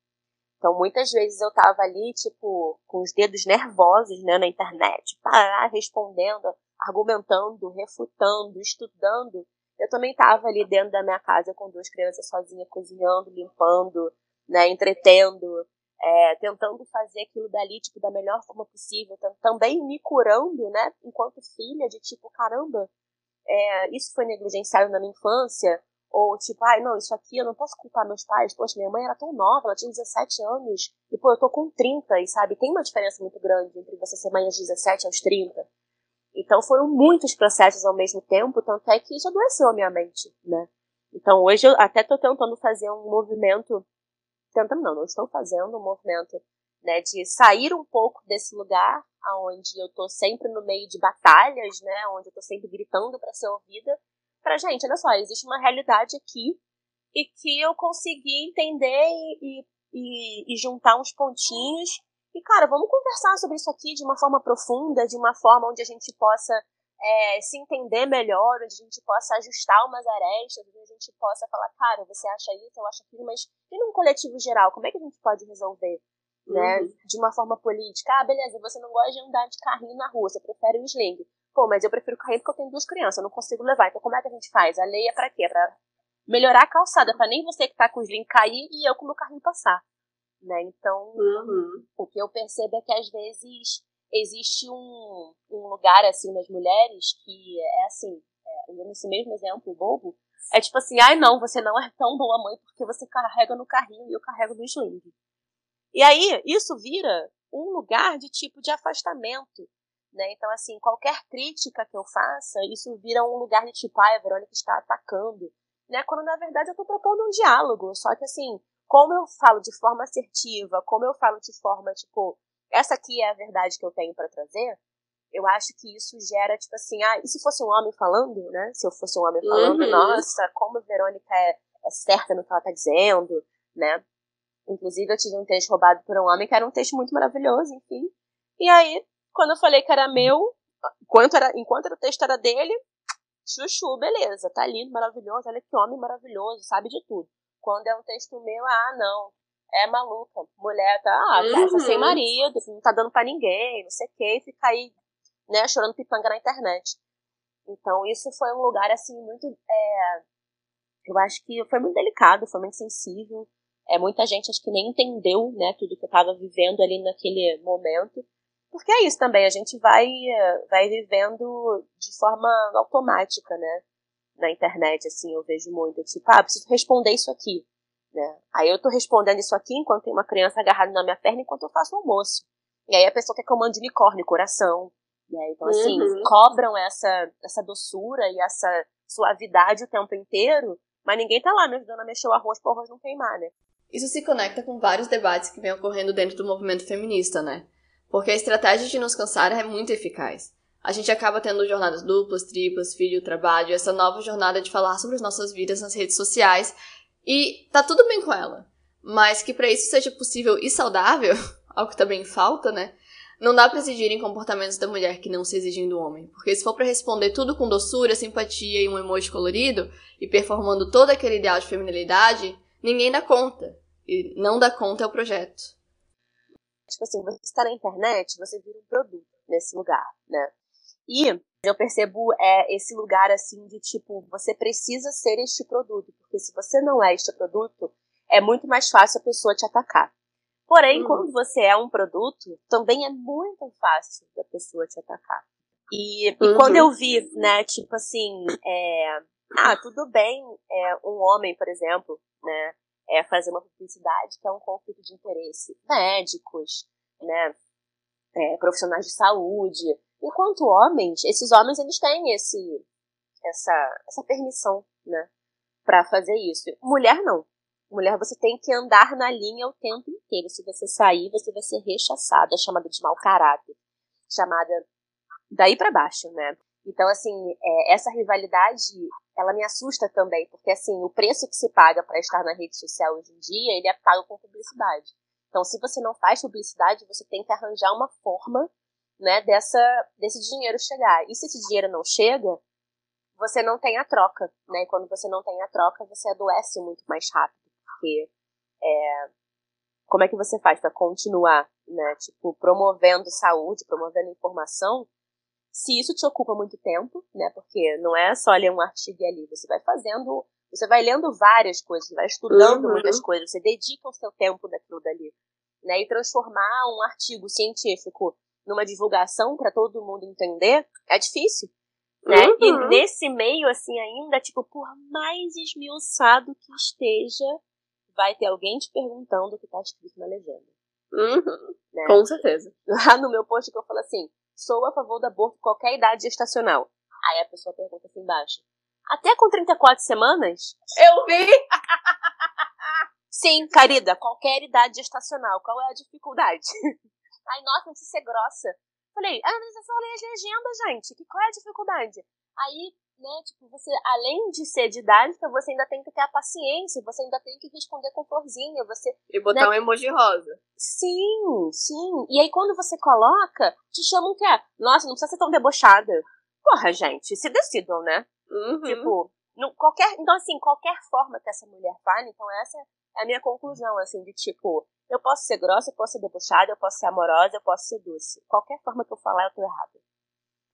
Então muitas vezes eu estava ali tipo com os dedos nervosos né na internet parar respondendo argumentando refutando estudando. Eu também estava ali dentro da minha casa com duas crianças sozinha, cozinhando, limpando, né, entretendo, é, tentando fazer aquilo dali, tipo, da melhor forma possível, também me curando, né, enquanto filha, de tipo, caramba, é, isso foi negligenciado na minha infância, ou tipo, ai, não, isso aqui eu não posso culpar meus pais, poxa, minha mãe era tão nova, ela tinha 17 anos, e pô, eu tô com 30, e sabe, tem uma diferença muito grande entre você ser mãe aos 17 aos 30. Então foram muitos processos ao mesmo tempo, tanto é que isso adoeceu a minha mente, né? Então hoje eu até estou tentando fazer um movimento, tentando não, não estou fazendo um movimento, né, de sair um pouco desse lugar aonde eu estou sempre no meio de batalhas, né, onde eu estou sempre gritando para ser ouvida, para gente, olha só, existe uma realidade aqui e que eu consegui entender e, e, e juntar uns pontinhos e, cara, vamos conversar sobre isso aqui de uma forma profunda, de uma forma onde a gente possa é, se entender melhor, onde a gente possa ajustar umas arestas, onde a gente possa falar, cara, você acha isso, eu acho aquilo, mas e num coletivo geral, como é que a gente pode resolver? Né? Uhum. De uma forma política. Ah, beleza, você não gosta de andar de carrinho na rua, você prefere o sling. Pô, mas eu prefiro carrinho porque eu tenho duas crianças, eu não consigo levar. Então como é que a gente faz? A lei é pra quê? Pra melhorar a calçada, pra nem você que tá com o sling cair e eu com o meu carrinho passar né? Então, uhum. o que eu percebo é que às vezes existe um, um lugar assim nas mulheres que é assim, é, usando esse mesmo exemplo bobo, é tipo assim, ai não, você não é tão boa mãe porque você carrega no carrinho e eu carrego no sling. E aí, isso vira um lugar de tipo de afastamento. Né? Então, assim, qualquer crítica que eu faça, isso vira um lugar de tipo, ah, a Verônica está atacando. Né? Quando, na verdade, eu estou propondo um diálogo. Só que, assim, como eu falo de forma assertiva, como eu falo de forma, tipo, essa aqui é a verdade que eu tenho para trazer, eu acho que isso gera, tipo assim, ah, e se fosse um homem falando, né? Se eu fosse um homem falando, uhum. nossa, como a Verônica é, é certa no que ela tá dizendo, né? Inclusive, eu tive um texto roubado por um homem que era um texto muito maravilhoso, enfim. E aí, quando eu falei que era meu, enquanto, era, enquanto o texto era dele, chuchu, beleza, tá lindo, maravilhoso, olha que homem maravilhoso, sabe de tudo. Quando é um texto meu, ah, não, é maluca, mulher tá, ah, tá, tá sem marido, não tá dando para ninguém, não sei o que, fica aí né, chorando pitanga na internet. Então, isso foi um lugar, assim, muito. É, eu acho que foi muito delicado, foi muito sensível. É, muita gente acho que nem entendeu, né, tudo que eu estava vivendo ali naquele momento. Porque é isso também, a gente vai, vai vivendo de forma automática, né? Na internet, assim, eu vejo muito, tipo, ah, preciso responder isso aqui. Né? Aí eu tô respondendo isso aqui enquanto tem uma criança agarrada na minha perna enquanto eu faço o almoço. E aí a pessoa quer que eu mande unicórnio, coração, né? Então, assim, uhum. cobram essa, essa doçura e essa suavidade o tempo inteiro, mas ninguém tá lá me ajudando a mexer o arroz para o arroz não queimar, né? Isso se conecta com vários debates que vêm ocorrendo dentro do movimento feminista, né? Porque a estratégia de nos cansar é muito eficaz. A gente acaba tendo jornadas duplas, triplas, filho, trabalho, essa nova jornada de falar sobre as nossas vidas nas redes sociais, e tá tudo bem com ela. Mas que para isso seja possível e saudável, algo que também falta, né? Não dá para exigir em comportamentos da mulher que não se exigem do homem, porque se for para responder tudo com doçura, simpatia e um emoji colorido, e performando todo aquele ideal de feminilidade, ninguém dá conta. E não dá conta é o projeto. Tipo assim, você está na internet, você vira um produto nesse lugar, né? E eu percebo é esse lugar assim de tipo, você precisa ser este produto, porque se você não é este produto, é muito mais fácil a pessoa te atacar. Porém, uhum. quando você é um produto, também é muito fácil da pessoa te atacar. E, e uhum. quando eu vi, né, tipo assim, é, ah, tudo bem, é, um homem, por exemplo, né, é fazer uma publicidade que é um conflito de interesse. Médicos, né, é, profissionais de saúde. Enquanto homens, esses homens, eles têm esse, essa, essa permissão, né, para fazer isso. Mulher não. Mulher, você tem que andar na linha o tempo inteiro. Se você sair, você vai ser rechaçada, chamada de mau caráter, chamada daí para baixo, né? Então, assim, é, essa rivalidade, ela me assusta também, porque, assim, o preço que se paga para estar na rede social hoje em dia, ele é pago com publicidade. Então, se você não faz publicidade, você tem que arranjar uma forma, né, dessa, desse dinheiro chegar. E se esse dinheiro não chega, você não tem a troca, né? E quando você não tem a troca, você adoece muito mais rápido porque é, como é que você faz para continuar, né, tipo, promovendo saúde, promovendo informação, se isso te ocupa muito tempo, né, porque não é só ler um artigo e ali, você vai fazendo, você vai lendo várias coisas, você vai estudando uhum. muitas coisas, você dedica o seu tempo naquilo dali, né, e transformar um artigo científico numa divulgação para todo mundo entender é difícil, né? Uhum. E nesse meio, assim, ainda, tipo, por mais esmiuçado que esteja, vai ter alguém te perguntando o que está escrito na legenda. Uhum, né? Com certeza. Lá no meu post que eu falo assim, sou a favor do aborto qualquer idade gestacional. Aí a pessoa pergunta assim embaixo, até com 34 semanas? Eu vi! Sim, querida, qualquer idade gestacional, qual é a dificuldade? Ai, nossa, não precisa ser grossa. Falei, ah, mas é só ler as legendas, gente. Que, qual é a dificuldade? Aí né? Tipo, você, além de ser didática, você ainda tem que ter a paciência, você ainda tem que responder com florzinha, você... E botar né? um emoji rosa. Sim, sim. E aí quando você coloca, te chamam que é, nossa, não precisa ser tão debochada. Porra, gente, se decidam, né? Uhum. Tipo, no, qualquer, então assim, qualquer forma que essa mulher fale, então essa é a minha conclusão, assim, de tipo, eu posso ser grossa, eu posso ser debochada, eu posso ser amorosa, eu posso ser doce. Qualquer forma que eu falar, eu tô errada.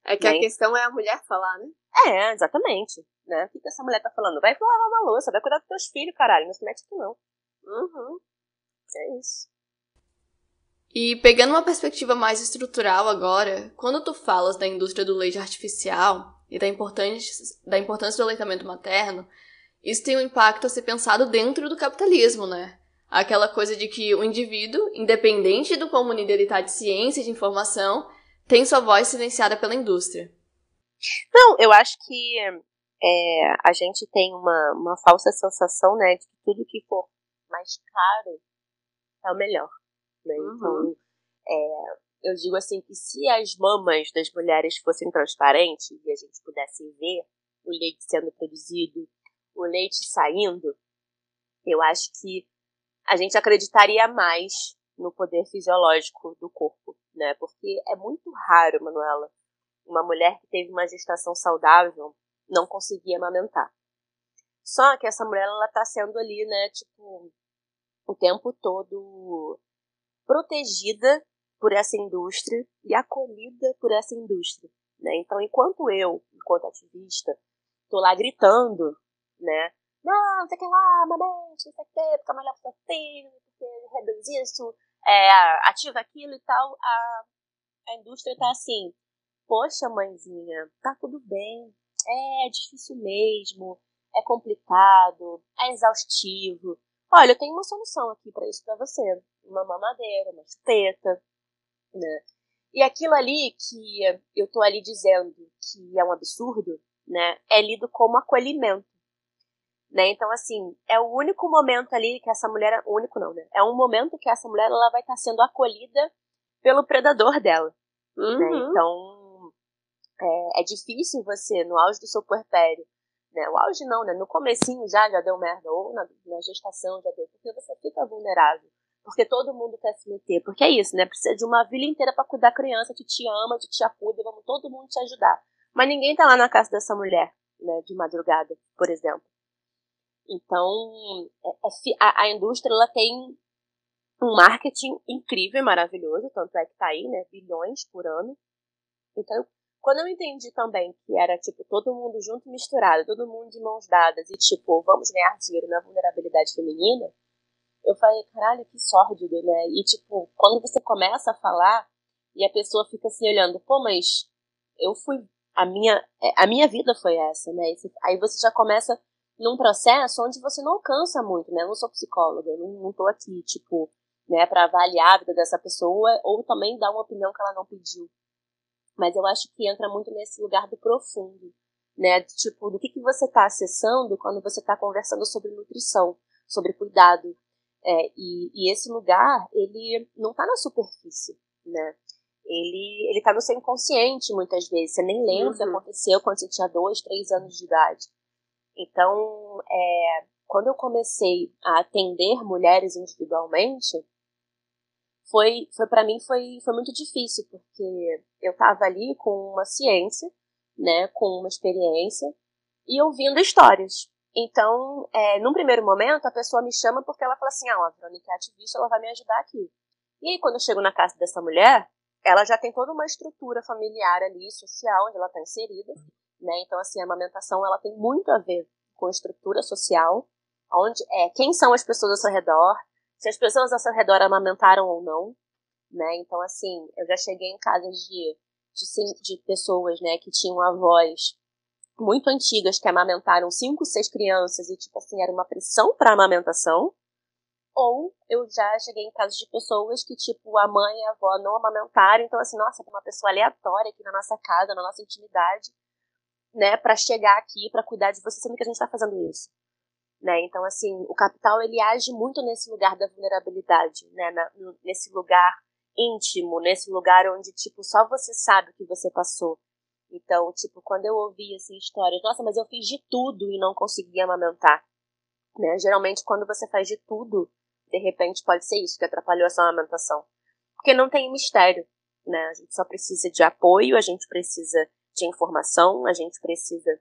É que né? a questão é a mulher falar, né? É, exatamente. Né? O que, que essa mulher tá falando? Vai lavar uma louça, vai cuidar dos teus filhos, caralho. Não se mete aqui, não. Uhum. É isso. E pegando uma perspectiva mais estrutural agora, quando tu falas da indústria do leite artificial e da importância, da importância do aleitamento materno, isso tem um impacto a ser pensado dentro do capitalismo, né? Aquela coisa de que o indivíduo, independente do quão munido ele está de ciência e de informação, tem sua voz silenciada pela indústria. Não, eu acho que é, a gente tem uma, uma falsa sensação, né, de que tudo que for mais caro é o melhor. Né? Uhum. Então, é, eu digo assim que se as mamas das mulheres fossem transparentes e a gente pudesse ver o leite sendo produzido, o leite saindo, eu acho que a gente acreditaria mais no poder fisiológico do corpo, né? Porque é muito raro, Manuela, uma mulher que teve uma gestação saudável não conseguir amamentar. Só que essa mulher, ela tá sendo ali, né, tipo, o tempo todo protegida por essa indústria e acolhida por essa indústria, né? Então, enquanto eu, enquanto ativista, tô lá gritando, né, não, não sei o que lá, amamente, não sei o que, porque melhor pro seu filho, porque reduz isso, é, ativa aquilo e tal, a, a indústria tá assim, poxa, mãezinha, tá tudo bem, é, é difícil mesmo, é complicado, é exaustivo. Olha, eu tenho uma solução aqui para isso para você. Uma mamadeira, uma chupeta, né? E aquilo ali que eu tô ali dizendo que é um absurdo, né, é lido como acolhimento. Né? Então, assim, é o único momento ali que essa mulher. Único não, né? É um momento que essa mulher ela vai estar sendo acolhida pelo predador dela. Né? Uhum. Né? Então, é, é, difícil você, no auge do seu puerpério, né? O auge não, né? No comecinho já, já deu merda, ou na, na gestação já deu, porque você fica vulnerável. Porque todo mundo quer se meter. Porque é isso, né? Precisa de uma vila inteira para cuidar da criança que te ama, que te acuda, vamos todo mundo te ajudar. Mas ninguém tá lá na casa dessa mulher, né? De madrugada, por exemplo. Então, é, é, a, a indústria ela tem um marketing incrível e maravilhoso, tanto é que tá aí, né, bilhões por ano. Então, quando eu entendi também que era, tipo, todo mundo junto e misturado, todo mundo de mãos dadas e, tipo, vamos ganhar dinheiro na vulnerabilidade feminina, eu falei, caralho, que sórdido, né? E, tipo, quando você começa a falar e a pessoa fica assim olhando, pô, mas eu fui, a minha, é, a minha vida foi essa, né? Aí você já começa num processo onde você não alcança muito, né? Eu não sou psicóloga, eu não, não tô aqui, tipo, né, para avaliar a vida dessa pessoa ou também dar uma opinião que ela não pediu. Mas eu acho que entra muito nesse lugar do profundo, né? Tipo, do que, que você está acessando quando você está conversando sobre nutrição, sobre cuidado. É, e, e esse lugar, ele não está na superfície, né? Ele, ele tá no seu inconsciente muitas vezes. Você nem lembra uhum. o que uhum. aconteceu quando você tinha dois, três anos de idade. Então, é, quando eu comecei a atender mulheres individualmente, foi, foi para mim foi, foi muito difícil, porque eu estava ali com uma ciência, né, com uma experiência, e ouvindo histórias. Então, é, num primeiro momento, a pessoa me chama porque ela fala assim, ah, a Verônica é ativista, ela vai me ajudar aqui. E aí, quando eu chego na casa dessa mulher, ela já tem toda uma estrutura familiar ali, social, onde ela está inserida, né? Então, assim, a amamentação ela tem muito a ver com estrutura social, onde é quem são as pessoas ao seu redor, se as pessoas ao seu redor amamentaram ou não, né? Então, assim, eu já cheguei em casas de, de, de pessoas, né, que tinham avós muito antigas que amamentaram cinco, seis crianças e, tipo assim, era uma pressão para amamentação. Ou eu já cheguei em casos de pessoas que, tipo, a mãe e a avó não amamentaram, então, assim, nossa, uma pessoa aleatória aqui na nossa casa, na nossa intimidade, né, para chegar aqui, para cuidar de você, sendo que a gente está fazendo isso. Né? Então, assim, o capital ele age muito nesse lugar da vulnerabilidade, né? Na, nesse lugar íntimo, nesse lugar onde, tipo, só você sabe o que você passou. Então, tipo, quando eu ouvi, assim, histórias, nossa, mas eu fiz de tudo e não consegui amamentar. Né? Geralmente, quando você faz de tudo, de repente pode ser isso que atrapalhou a sua amamentação. Porque não tem mistério, né? A gente só precisa de apoio, a gente precisa de informação, a gente precisa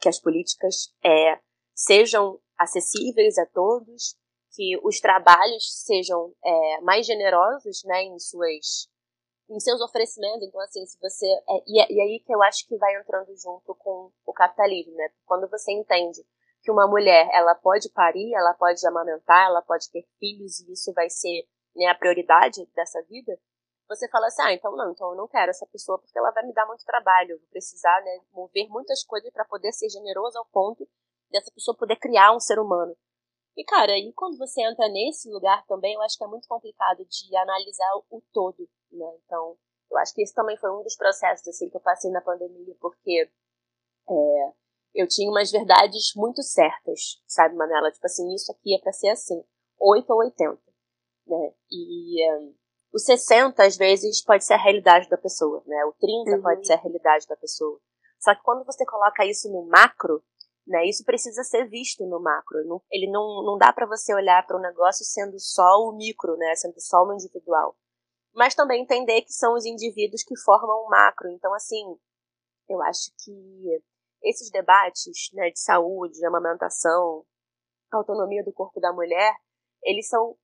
que as políticas é, sejam acessíveis a todos, que os trabalhos sejam é, mais generosos né, em, suas, em seus oferecimentos. Então, assim, se você. É, e, é, e aí que eu acho que vai entrando junto com o capitalismo, né? Quando você entende que uma mulher ela pode parir, ela pode amamentar, ela pode ter filhos, e isso vai ser né, a prioridade dessa vida, você fala assim, ah, então não, então eu não quero essa pessoa porque ela vai me dar muito trabalho, eu vou precisar, né, mover muitas coisas para poder ser generoso ao ponto dessa pessoa poder criar um ser humano. E, cara, e quando você entra nesse lugar também, eu acho que é muito complicado de analisar o todo, né? Então, eu acho que esse também foi um dos processos, assim, que eu passei na pandemia, porque é, eu tinha umas verdades muito certas, sabe, Manela? Tipo assim, isso aqui é para ser assim, 8 ou 80, né? E um, o 60, às vezes, pode ser a realidade da pessoa, né? O 30 uhum. pode ser a realidade da pessoa. Só que quando você coloca isso no macro, né, isso precisa ser visto no macro. Ele não, não dá para você olhar para o um negócio sendo só o micro, né, sendo só o individual. Mas também entender que são os indivíduos que formam o macro. Então, assim, eu acho que esses debates né, de saúde, amamentação, autonomia do corpo da mulher, eles são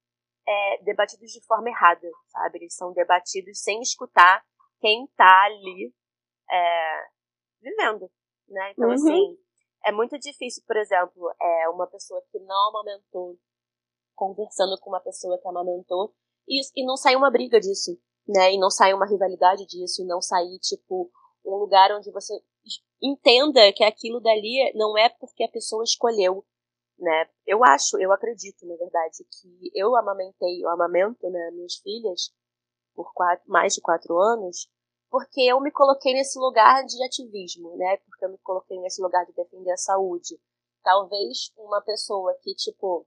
é, debatidos de forma errada, sabe? Eles são debatidos sem escutar quem está ali é, vivendo, né? Então, uhum. assim, é muito difícil, por exemplo, é, uma pessoa que não amamentou conversando com uma pessoa que amamentou e, e não sair uma briga disso, né? E não sair uma rivalidade disso, e não sair, tipo, um lugar onde você entenda que aquilo dali não é porque a pessoa escolheu, né? Eu acho, eu acredito, na verdade, que eu amamentei, eu amamento, né, minhas filhas por quatro, mais de quatro anos, porque eu me coloquei nesse lugar de ativismo, né? Porque eu me coloquei nesse lugar de defender a saúde. Talvez uma pessoa que, tipo,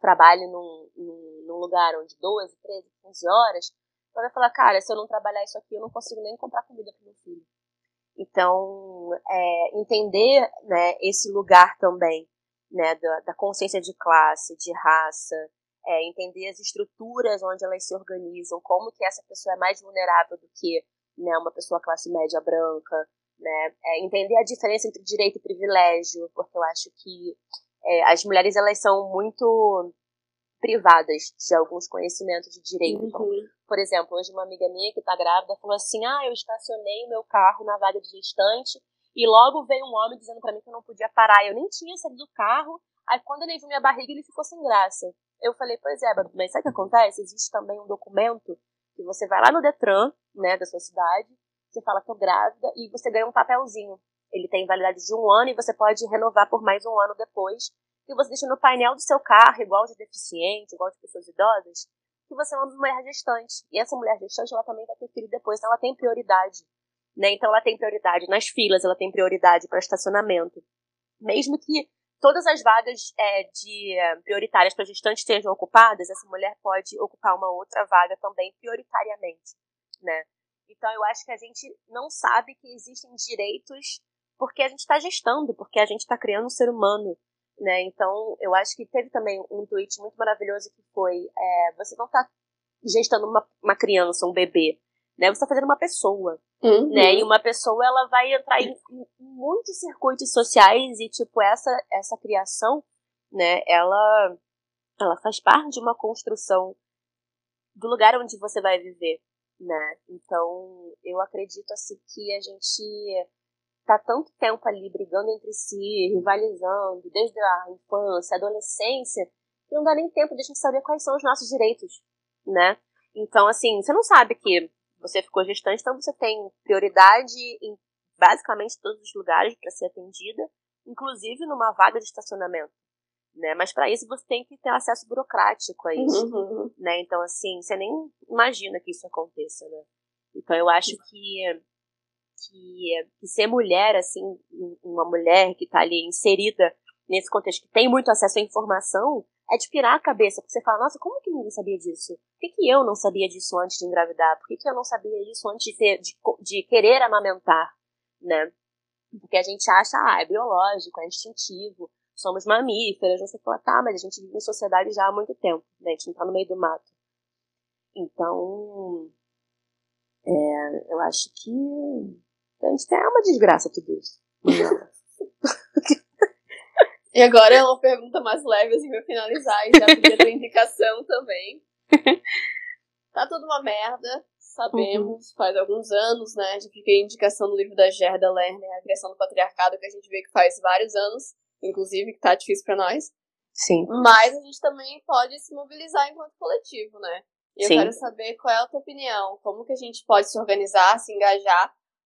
trabalhe num, num, num lugar onde 12, 13, 15 horas, vai falar, cara, se eu não trabalhar isso aqui, eu não consigo nem comprar comida para meu filho. Então, é, entender né, esse lugar também, né, da, da consciência de classe, de raça, é, entender as estruturas onde elas se organizam, como que essa pessoa é mais vulnerável do que né, uma pessoa classe média branca, né, é, entender a diferença entre direito e privilégio, porque eu acho que é, as mulheres elas são muito privadas de alguns conhecimentos de direito. Então, uhum. Então, por exemplo, hoje uma amiga minha que está grávida falou assim: ah, eu estacionei o meu carro na vaga de gestante e logo veio um homem dizendo para mim que eu não podia parar. Eu nem tinha saído do carro. Aí quando ele viu minha barriga, ele ficou sem graça. Eu falei, pois é, mas sabe o que acontece? Existe também um documento que você vai lá no Detran, né, da sua cidade, você fala, tô grávida, e você ganha um papelzinho. Ele tem validade de um ano e você pode renovar por mais um ano depois. E você deixa no painel do seu carro, igual de deficiente, igual de pessoas idosas, que você é uma mulher gestante. E essa mulher gestante, ela também vai ter filho depois, então ela tem prioridade. Né? Então ela tem prioridade nas filas, ela tem prioridade para estacionamento. Mesmo que todas as vagas é, de é, prioritárias para gestantes estejam ocupadas, essa mulher pode ocupar uma outra vaga também prioritariamente, né? Então eu acho que a gente não sabe que existem direitos porque a gente está gestando, porque a gente está criando um ser humano, né? Então eu acho que teve também um tweet muito maravilhoso que foi: é, você não está gestando uma, uma criança, um bebê, né? Você está fazendo uma pessoa, uhum. né? E uma pessoa ela vai entrar em, em, muitos circuitos sociais e tipo essa essa criação, né? Ela ela faz parte de uma construção do lugar onde você vai viver, né? Então eu acredito assim que a gente tá tanto tempo ali brigando entre si, rivalizando, desde a infância, adolescência, que não dá nem tempo de a gente saber quais são os nossos direitos, né? Então, assim, você não sabe que você ficou gestante, então você tem prioridade em basicamente todos os lugares para ser atendida, inclusive numa vaga de estacionamento. Né? Mas para isso você tem que ter acesso burocrático a isso, uhum. né? Então assim, você nem imagina que isso aconteça, né? Então eu acho que que, que ser mulher assim, uma mulher que está ali inserida nesse contexto que tem muito acesso à informação, é de pirar a cabeça, porque você fala, nossa, como que ninguém sabia disso? Por que, que eu não sabia disso antes de engravidar? Por que, que eu não sabia isso antes de, ter, de, de querer amamentar, né? Porque a gente acha, ah, é biológico, é instintivo, somos mamíferos, não sei tá, mas a gente vive em sociedade já há muito tempo, né? A gente não tá no meio do mato. Então, é, eu acho que a gente tem uma desgraça tudo isso. E agora é uma pergunta mais leve, assim, pra finalizar, e já podia ter indicação também. Tá tudo uma merda, sabemos, uhum. faz alguns anos, né? Já fiquei indicação no livro da Gerda Lerner, A Criação do Patriarcado, que a gente vê que faz vários anos, inclusive, que tá difícil para nós. Sim. Mas a gente também pode se mobilizar enquanto coletivo, né? E eu Sim. quero saber qual é a tua opinião, como que a gente pode se organizar, se engajar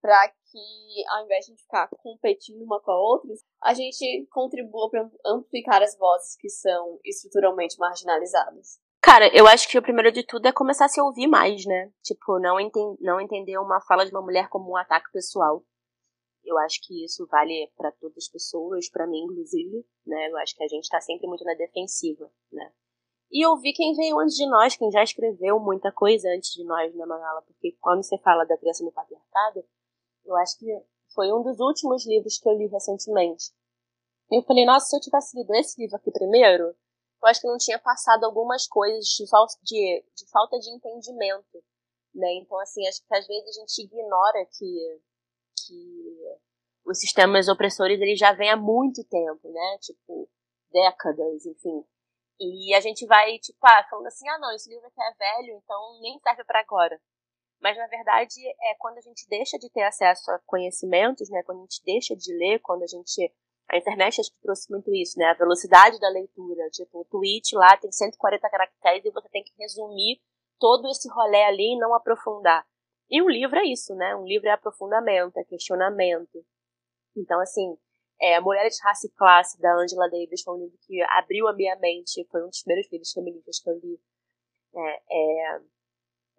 para que, ao invés de a gente ficar competindo uma com a outra, a gente contribua para amplificar as vozes que são estruturalmente marginalizadas. Cara, eu acho que o primeiro de tudo é começar a se ouvir mais, né? Tipo, não, enten não entender uma fala de uma mulher como um ataque pessoal. Eu acho que isso vale para todas as pessoas, para mim inclusive, né? Eu acho que a gente tá sempre muito na defensiva, né? E ouvir quem veio antes de nós, quem já escreveu muita coisa antes de nós, né, Manala? Porque quando você fala da criança no patriarcado, eu acho que foi um dos últimos livros que eu li recentemente. E eu falei, nossa, se eu tivesse lido esse livro aqui primeiro, eu acho que não tinha passado algumas coisas de, de, de, falta de entendimento, né? Então, assim, acho que às vezes a gente ignora que, que os sistemas opressores eles já vêm há muito tempo, né? Tipo, décadas, enfim. E a gente vai, tipo, ah, falando assim, ah, não, esse livro aqui é velho, então nem serve para agora. Mas, na verdade, é quando a gente deixa de ter acesso a conhecimentos, né? Quando a gente deixa de ler, quando a gente... A internet acho que trouxe muito isso, né? A velocidade da leitura. Tipo, o tweet lá tem 140 caracteres e você tem que resumir todo esse rolê ali e não aprofundar. E um livro é isso, né? Um livro é aprofundamento, é questionamento. Então, assim, é, Mulheres, Raça e Classe, da Angela Davis, foi um livro que abriu a minha mente, foi um dos primeiros livros feministas que eu li. É, é,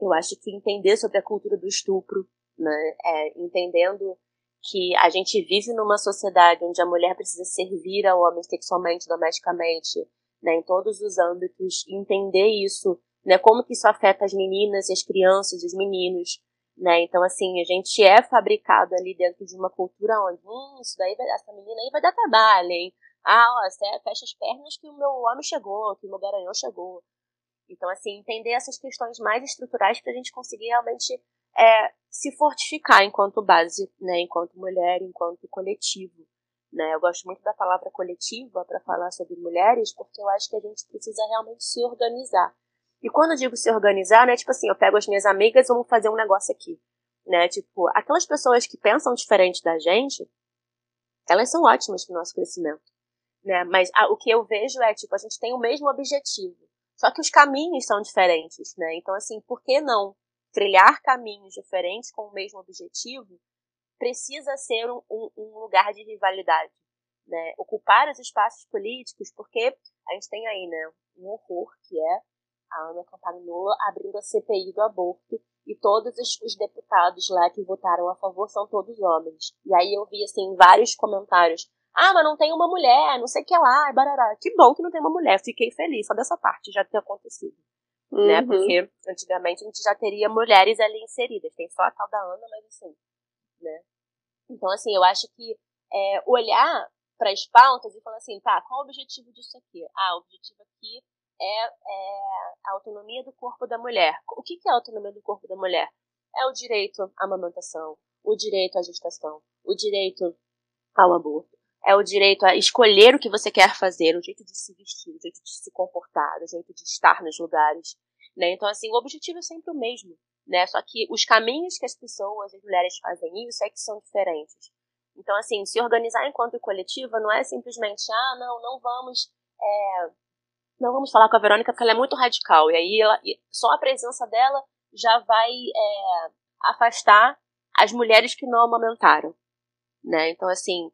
eu acho que entender sobre a cultura do estupro, né, é, entendendo que a gente vive numa sociedade onde a mulher precisa servir ao homem sexualmente, domesticamente, né, em todos os âmbitos, entender isso, né, como que isso afeta as meninas e as crianças, os meninos, né? Então, assim, a gente é fabricado ali dentro de uma cultura onde, hum, isso daí, vai, essa menina aí vai dar trabalho, hein? Ah, ó, fecha as pernas que o meu homem chegou, que o meu garanhão chegou. Então, assim, entender essas questões mais estruturais para a gente conseguir realmente é, se fortificar enquanto base, né? Enquanto mulher, enquanto coletivo. Né? Eu gosto muito da palavra coletiva para falar sobre mulheres, porque eu acho que a gente precisa realmente se organizar. E quando eu digo se organizar, né, tipo assim, eu pego as minhas amigas vamos fazer um negócio aqui, né? Tipo, aquelas pessoas que pensam diferente da gente, elas são ótimas para o nosso crescimento, né? Mas o que eu vejo é, tipo, a gente tem o mesmo objetivo, só que os caminhos são diferentes, né? Então, assim, por que não trilhar caminhos diferentes com o mesmo objetivo precisa ser um, um, um lugar de rivalidade, né? Ocupar os espaços políticos, porque a gente tem aí, né, um horror que é a Ana Campagnolo abrindo a CPI do aborto e todos os, os, deputados lá que votaram a favor são todos homens. E aí eu vi, assim, vários comentários. Ah, mas não tem uma mulher, não sei o que lá, barará. Que bom que não tem uma mulher, fiquei feliz só dessa parte já ter acontecido. Né? Uhum. Né? Porque antigamente a gente já teria mulheres ali inseridas. Tem só a tal da Ana, mas assim, né? Então, assim, eu acho que é, olhar para as pautas e falar assim, tá, qual o objetivo disso aqui? Ah, o objetivo aqui é, é a autonomia do corpo da mulher. O que é a autonomia do corpo da mulher? É o direito à amamentação, o direito à gestação, o direito ao aborto, é o direito a escolher o que você quer fazer, o jeito de se vestir, o jeito de se comportar, o jeito de estar nos lugares. Né? Então, assim, o objetivo é sempre o mesmo. Né? Só que os caminhos que as pessoas, as mulheres fazem isso é que são diferentes. Então, assim, se organizar enquanto coletiva não é simplesmente, ah, não, não vamos é, não vamos falar com a Verônica porque ela é muito radical. E aí ela, só a presença dela já vai é, afastar as mulheres que não amamentaram. Né? Então, assim,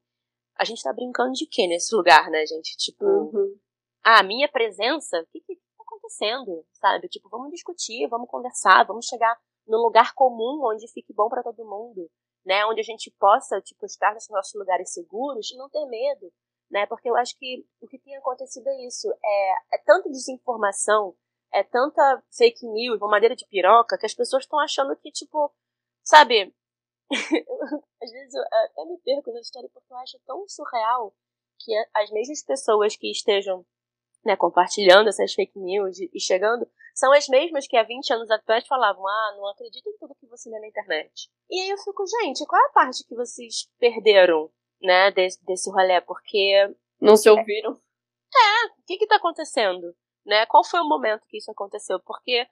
a gente tá brincando de quê nesse lugar, né, gente? Tipo, uhum. ah, a minha presença, o que, que tá acontecendo? Sabe? Tipo, vamos discutir, vamos conversar, vamos chegar num lugar comum onde fique bom para todo mundo, né? Onde a gente possa, tipo, estar nos nossos lugares seguros e não ter medo, né? Porque eu acho que o que tem acontecido é isso, é, é tanta desinformação, é tanta fake news, uma madeira de piroca, que as pessoas estão achando que, tipo, sabe, às vezes eu até me perco na história porque eu acho tão surreal que as mesmas pessoas que estejam né, compartilhando essas fake news e chegando são as mesmas que há 20 anos atrás falavam: ah, não acredito em tudo que você lê na internet. E aí eu fico, gente, qual é a parte que vocês perderam né, desse, desse rolê, porque. Não se ouviram? É, o que que tá acontecendo? Né? Qual foi o momento que isso aconteceu? Porque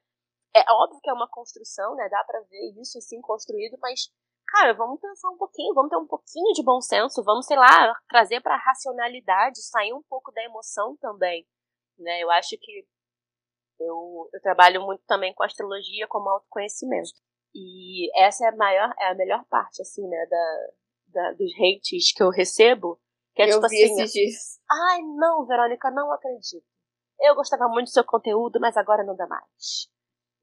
é óbvio que é uma construção, né? Dá para ver isso assim construído, mas cara, vamos pensar um pouquinho, vamos ter um pouquinho de bom senso, vamos, sei lá, trazer para racionalidade, sair um pouco da emoção também, né? Eu acho que eu, eu trabalho muito também com astrologia como autoconhecimento. E essa é a maior, é a melhor parte, assim, né, da, da dos hates que eu recebo. Que é eu tipo vi assim. esses dias. Ai, não, Verônica, não acredito. Eu gostava muito do seu conteúdo, mas agora não dá mais.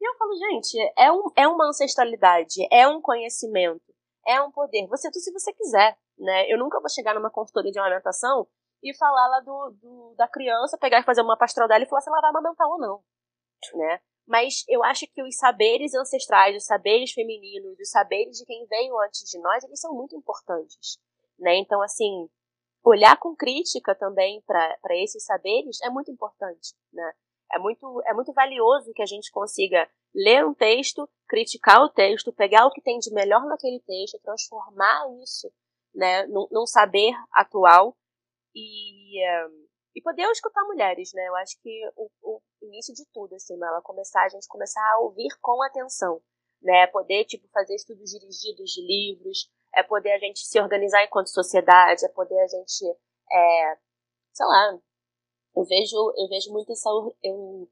E eu falo, gente, é, um, é uma ancestralidade, é um conhecimento, é um poder. Você tudo se você quiser, né? Eu nunca vou chegar numa consultoria de amamentação e falar lá do, do, da criança, pegar e fazer uma pastoral dela e falar se ela vai amamentar ou não, né? Mas eu acho que os saberes ancestrais, os saberes femininos, os saberes de quem veio antes de nós, eles são muito importantes, né? Então, assim, olhar com crítica também para esses saberes é muito importante, né? É muito, é muito valioso que a gente consiga ler um texto, criticar o texto, pegar o que tem de melhor naquele texto, transformar isso né, num, num saber atual e, um, e poder escutar mulheres, né? Eu acho que o, o início de tudo, assim, ela começar, a gente começar a ouvir com atenção, né? Poder, tipo, fazer estudos dirigidos de livros, é poder a gente se organizar enquanto sociedade, é poder a gente, é, sei lá, eu vejo, eu vejo muito essa, eu,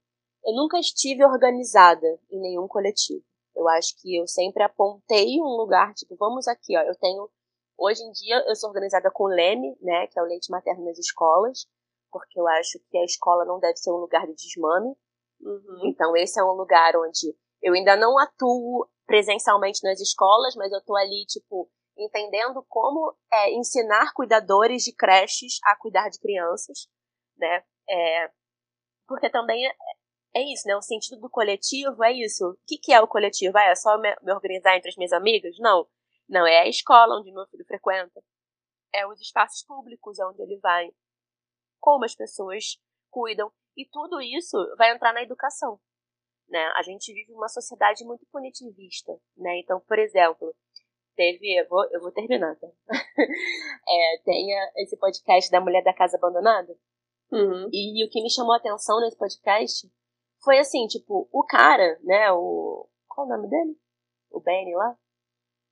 eu nunca estive organizada em nenhum coletivo. Eu acho que eu sempre apontei um lugar, tipo, vamos aqui, ó, eu tenho, hoje em dia eu sou organizada com o LEME, né, que é o leite materno nas escolas, porque eu acho que a escola não deve ser um lugar de desmame. Uhum. Então esse é um lugar onde eu ainda não atuo presencialmente nas escolas, mas eu tô ali, tipo, entendendo como é, ensinar cuidadores de creches a cuidar de crianças, né? É, porque também é, isso, né? O sentido do coletivo é isso. O que, que é o coletivo? Ah, é só me, me organizar entre as minhas amigas? Não. Não, é a escola onde meu filho frequenta. É os espaços públicos onde ele vai. Como as pessoas cuidam. E tudo isso vai entrar na educação. Né? A gente vive uma sociedade muito punitivista. Né? Então, por exemplo, teve. Eu vou, eu vou terminar, tá? é, tem esse podcast da Mulher da Casa Abandonada. Uhum. E, e o que me chamou a atenção nesse podcast foi assim, tipo, o cara, né, o... Qual o nome dele? O Benny lá?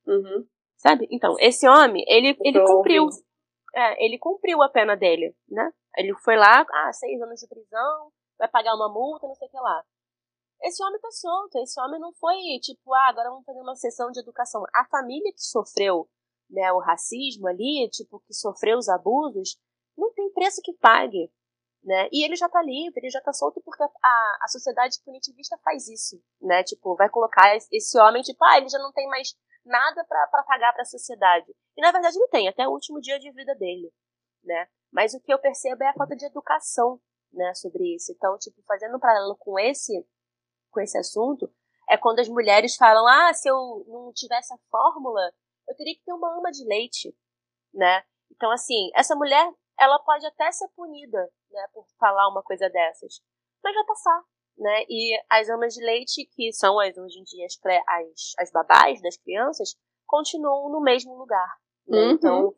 Uhum. Sabe? Então, esse homem, ele, ele cumpriu. É, ele cumpriu a pena dele, né? Ele foi lá, ah, seis anos de prisão, vai pagar uma multa, não sei o que lá. Esse homem tá solto, esse homem não foi tipo, ah, agora vamos fazer uma sessão de educação. A família que sofreu né, o racismo ali, tipo, que sofreu os abusos, não tem preço que pague. Né? E ele já tá livre, ele já tá solto porque a, a sociedade punitivista faz isso, né? Tipo, vai colocar esse homem, tipo, ah, ele já não tem mais nada para pagar para a sociedade. E na verdade ele tem, até o último dia de vida dele, né? Mas o que eu percebo é a falta de educação, né, sobre isso. Então, tipo, fazendo um paralelo com esse com esse assunto, é quando as mulheres falam: "Ah, se eu não tivesse a fórmula, eu teria que ter uma ama de leite", né? Então, assim, essa mulher, ela pode até ser punida né, por falar uma coisa dessas. Mas vai passar, né? E as amas de leite, que são as, hoje em dia as, as, as babás das crianças, continuam no mesmo lugar. Né? Uhum. Então,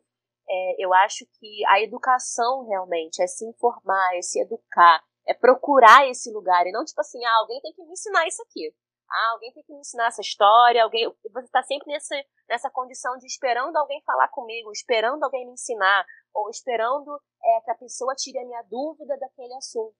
é, eu acho que a educação realmente é se informar, é se educar, é procurar esse lugar. E não tipo assim, ah, alguém tem que me ensinar isso aqui. Ah, alguém tem que me ensinar essa história, alguém. Você está sempre nessa, nessa condição de esperando alguém falar comigo, esperando alguém me ensinar, ou esperando é, que a pessoa tire a minha dúvida daquele assunto.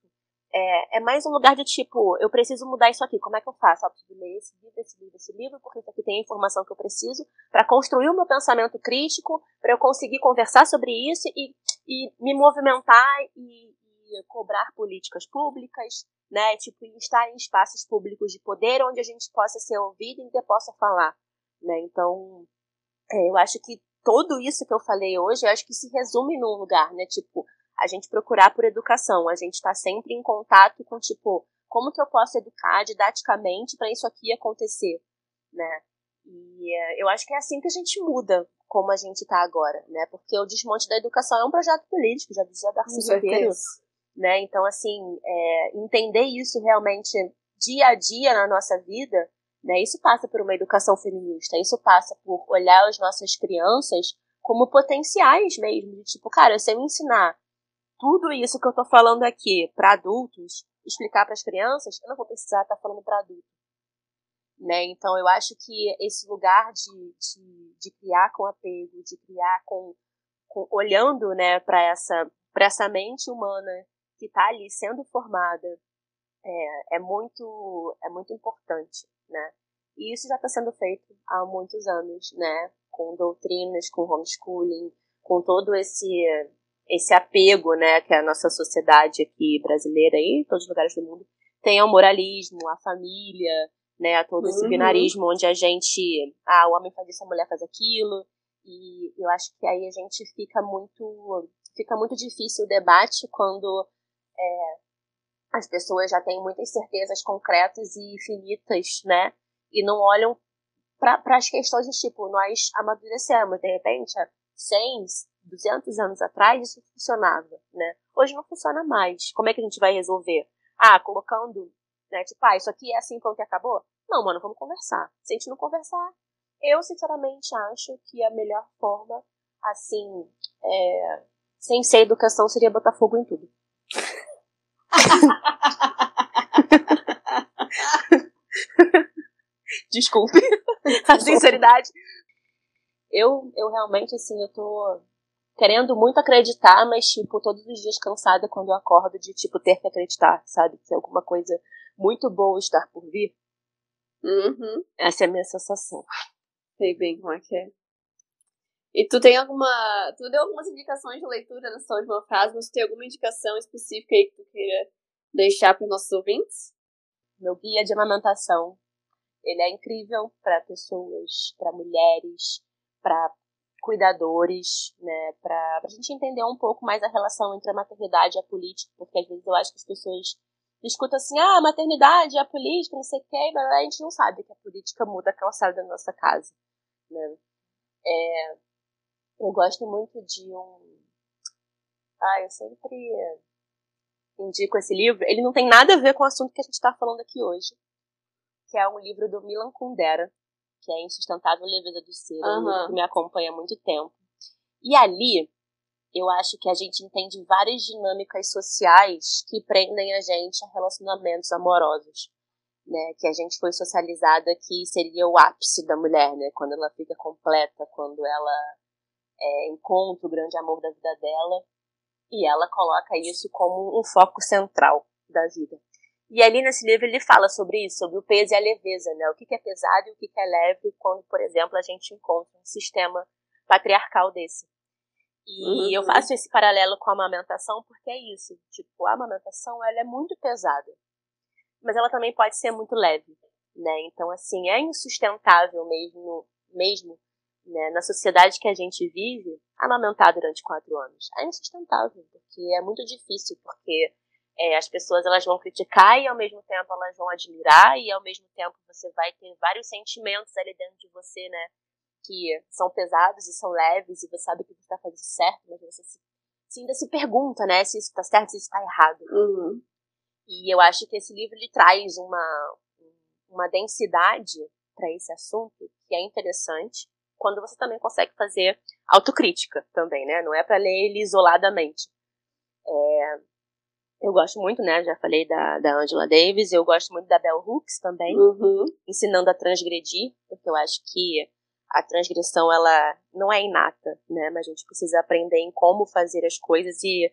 É, é, mais um lugar de tipo, eu preciso mudar isso aqui, como é que eu faço? Eu preciso ler esse livro, esse livro, esse livro, porque isso aqui tem a informação que eu preciso para construir o meu pensamento crítico, para eu conseguir conversar sobre isso e, e me movimentar e, e, cobrar políticas públicas, né? Tipo, estar em espaços públicos de poder onde a gente possa ser ouvido e possa falar, né? Então, é, eu acho que tudo isso que eu falei hoje, eu acho que se resume num lugar, né? Tipo, a gente procurar por educação, a gente está sempre em contato com, tipo, como que eu posso educar didaticamente para isso aqui acontecer, né? E uh, eu acho que é assim que a gente muda como a gente está agora, né? Porque o desmonte da educação é um projeto político, já dizia Darcy Ribeiro, né? Então, assim, é, entender isso realmente dia a dia na nossa vida né? Isso passa por uma educação feminista, isso passa por olhar as nossas crianças como potenciais mesmo, de tipo, cara, se eu ensinar tudo isso que eu tô falando aqui para adultos, explicar para as crianças, eu não vou precisar estar tá falando para adultos. Né? Então eu acho que esse lugar de, de, de criar com apego, de criar com, com olhando né, para essa, essa mente humana que está ali sendo formada, é, é, muito, é muito importante né? E isso já está sendo feito há muitos anos, né? Com doutrinas, com homeschooling, com todo esse esse apego, né, que a nossa sociedade aqui brasileira e em todos os lugares do mundo tem ao moralismo, à família, né, a todo esse uhum. binarismo onde a gente, ah, o homem faz isso, a mulher faz aquilo, e eu acho que aí a gente fica muito, fica muito difícil o debate quando é, as pessoas já têm muitas certezas concretas e finitas, né, e não olham para as questões de tipo, nós amadurecemos, de repente, há 100, 200 anos atrás isso funcionava, né? Hoje não funciona mais. Como é que a gente vai resolver? Ah, colocando, né, tipo, ah, isso aqui é assim, pronto acabou? Não, mano, vamos conversar. Se a gente não conversar, eu sinceramente acho que a melhor forma, assim, é, sem ser educação, seria botar fogo em tudo. Desculpe a sinceridade. Eu, eu realmente, assim, eu tô querendo muito acreditar, mas, tipo, todos os dias cansada quando eu acordo de, tipo, ter que acreditar, sabe? Que é alguma coisa muito boa estar por vir. Uhum. Essa é a minha sensação. Sei bem como é que é. E tu tem alguma. Tu deu algumas indicações de leitura nessa última frase, mas tu tem alguma indicação específica aí que tu queira deixar para os nossos ouvintes? Meu guia de amamentação. Ele é incrível para pessoas, para mulheres, para cuidadores, né, para a gente entender um pouco mais a relação entre a maternidade e a política, porque às vezes eu acho que as pessoas escutam assim, ah, a maternidade, a política, não sei o quê, mas a gente não sabe que a política muda a calçada da nossa casa, né. É, eu gosto muito de um... Ah, eu sempre indico esse livro. Ele não tem nada a ver com o assunto que a gente está falando aqui hoje, que é um livro do Milan Kundera, que é Insustentável Leveza do Ser, uhum. que me acompanha há muito tempo. E ali, eu acho que a gente entende várias dinâmicas sociais que prendem a gente a relacionamentos amorosos. Né, que a gente foi socializada que seria o ápice da mulher, né, quando ela fica completa, quando ela é, encontra o grande amor da vida dela, e ela coloca isso como um foco central da vida. E ali nesse livro ele fala sobre isso, sobre o peso e a leveza, né? O que é pesado e o que é leve quando, por exemplo, a gente encontra um sistema patriarcal desse. E uhum. eu faço esse paralelo com a amamentação porque é isso. Tipo, a amamentação ela é muito pesada, mas ela também pode ser muito leve, né? Então, assim, é insustentável mesmo, mesmo né, na sociedade que a gente vive, amamentar durante quatro anos. É insustentável, porque é muito difícil, porque é, as pessoas elas vão criticar e ao mesmo tempo elas vão admirar e ao mesmo tempo você vai ter vários sentimentos ali dentro de você, né? Que são pesados e são leves e você sabe que você está fazendo certo, mas você se, ainda se pergunta, né? Se isso está certo, se isso está errado. Uhum. E eu acho que esse livro ele traz uma, uma densidade para esse assunto que é interessante quando você também consegue fazer autocrítica também, né? Não é para ler ele isoladamente. É, eu gosto muito, né? Já falei da, da Angela Davis, eu gosto muito da Bell Hooks também, uhum. ensinando a transgredir, porque eu acho que a transgressão ela não é inata, né? Mas a gente precisa aprender em como fazer as coisas e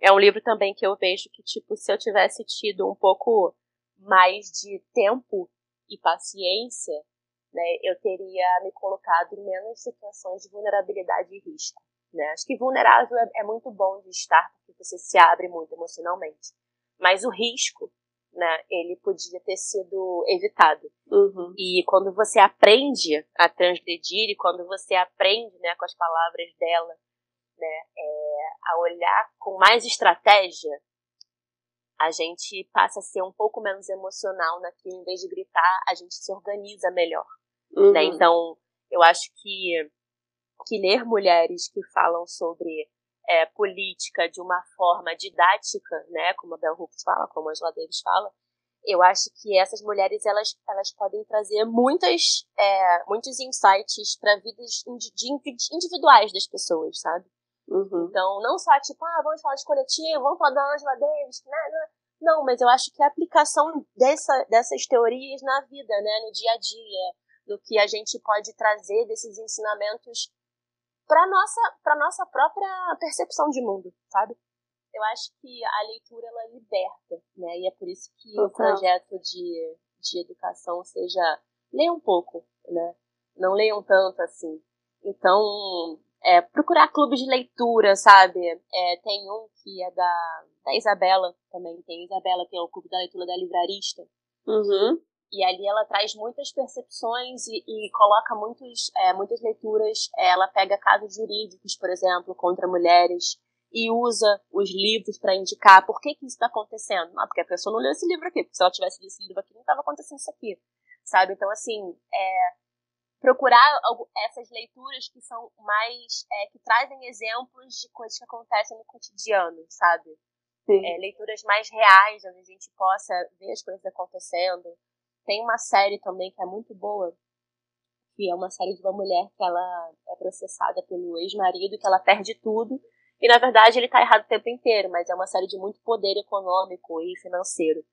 é um livro também que eu vejo que tipo se eu tivesse tido um pouco mais de tempo e paciência, né, eu teria me colocado em menos situações de vulnerabilidade e risco. Né? Acho que vulnerável é, é muito bom de estar, porque você se abre muito emocionalmente. Mas o risco, né, ele podia ter sido evitado. Uhum. E quando você aprende a transgredir e quando você aprende, né, com as palavras dela, né, é, a olhar com mais estratégia, a gente passa a ser um pouco menos emocional naquilo, em vez de gritar, a gente se organiza melhor. Uhum. Né? Então, eu acho que que ler mulheres que falam sobre é, política de uma forma didática, né, como a Bell Hooks fala, como a Angela Davis fala, eu acho que essas mulheres elas, elas podem trazer muitas, é, muitos insights para vidas individuais das pessoas, sabe? Uhum. Então, não só tipo, ah, vamos falar de coletivo, vamos falar da Angela Davis, né, né? Não, mas eu acho que a aplicação dessa, dessas teorias na vida, né, no dia a dia, do que a gente pode trazer desses ensinamentos para nossa para nossa própria percepção de mundo, sabe? Eu acho que a leitura ela liberta, né? E é por isso que o projeto de, de educação seja leiam um pouco, né? Não leiam tanto assim. Então, é, procurar clubes de leitura, sabe? É, tem um que é da, da Isabela também, tem Isabela, que é o clube da leitura da livrarista. Uhum. E ali ela traz muitas percepções e, e coloca muitos, é, muitas leituras. Ela pega casos jurídicos, por exemplo, contra mulheres e usa os livros para indicar por que, que isso está acontecendo. Ah, porque a pessoa não leu esse livro aqui. Porque se ela tivesse lido esse livro aqui, não estava acontecendo isso aqui. Sabe? Então, assim, é, procurar essas leituras que são mais. É, que trazem exemplos de coisas que acontecem no cotidiano, sabe? É, leituras mais reais, onde a gente possa ver as coisas acontecendo. Tem uma série também que é muito boa, que é uma série de uma mulher que ela é processada pelo ex-marido, que ela perde tudo e na verdade ele tá errado o tempo inteiro, mas é uma série de muito poder econômico e financeiro.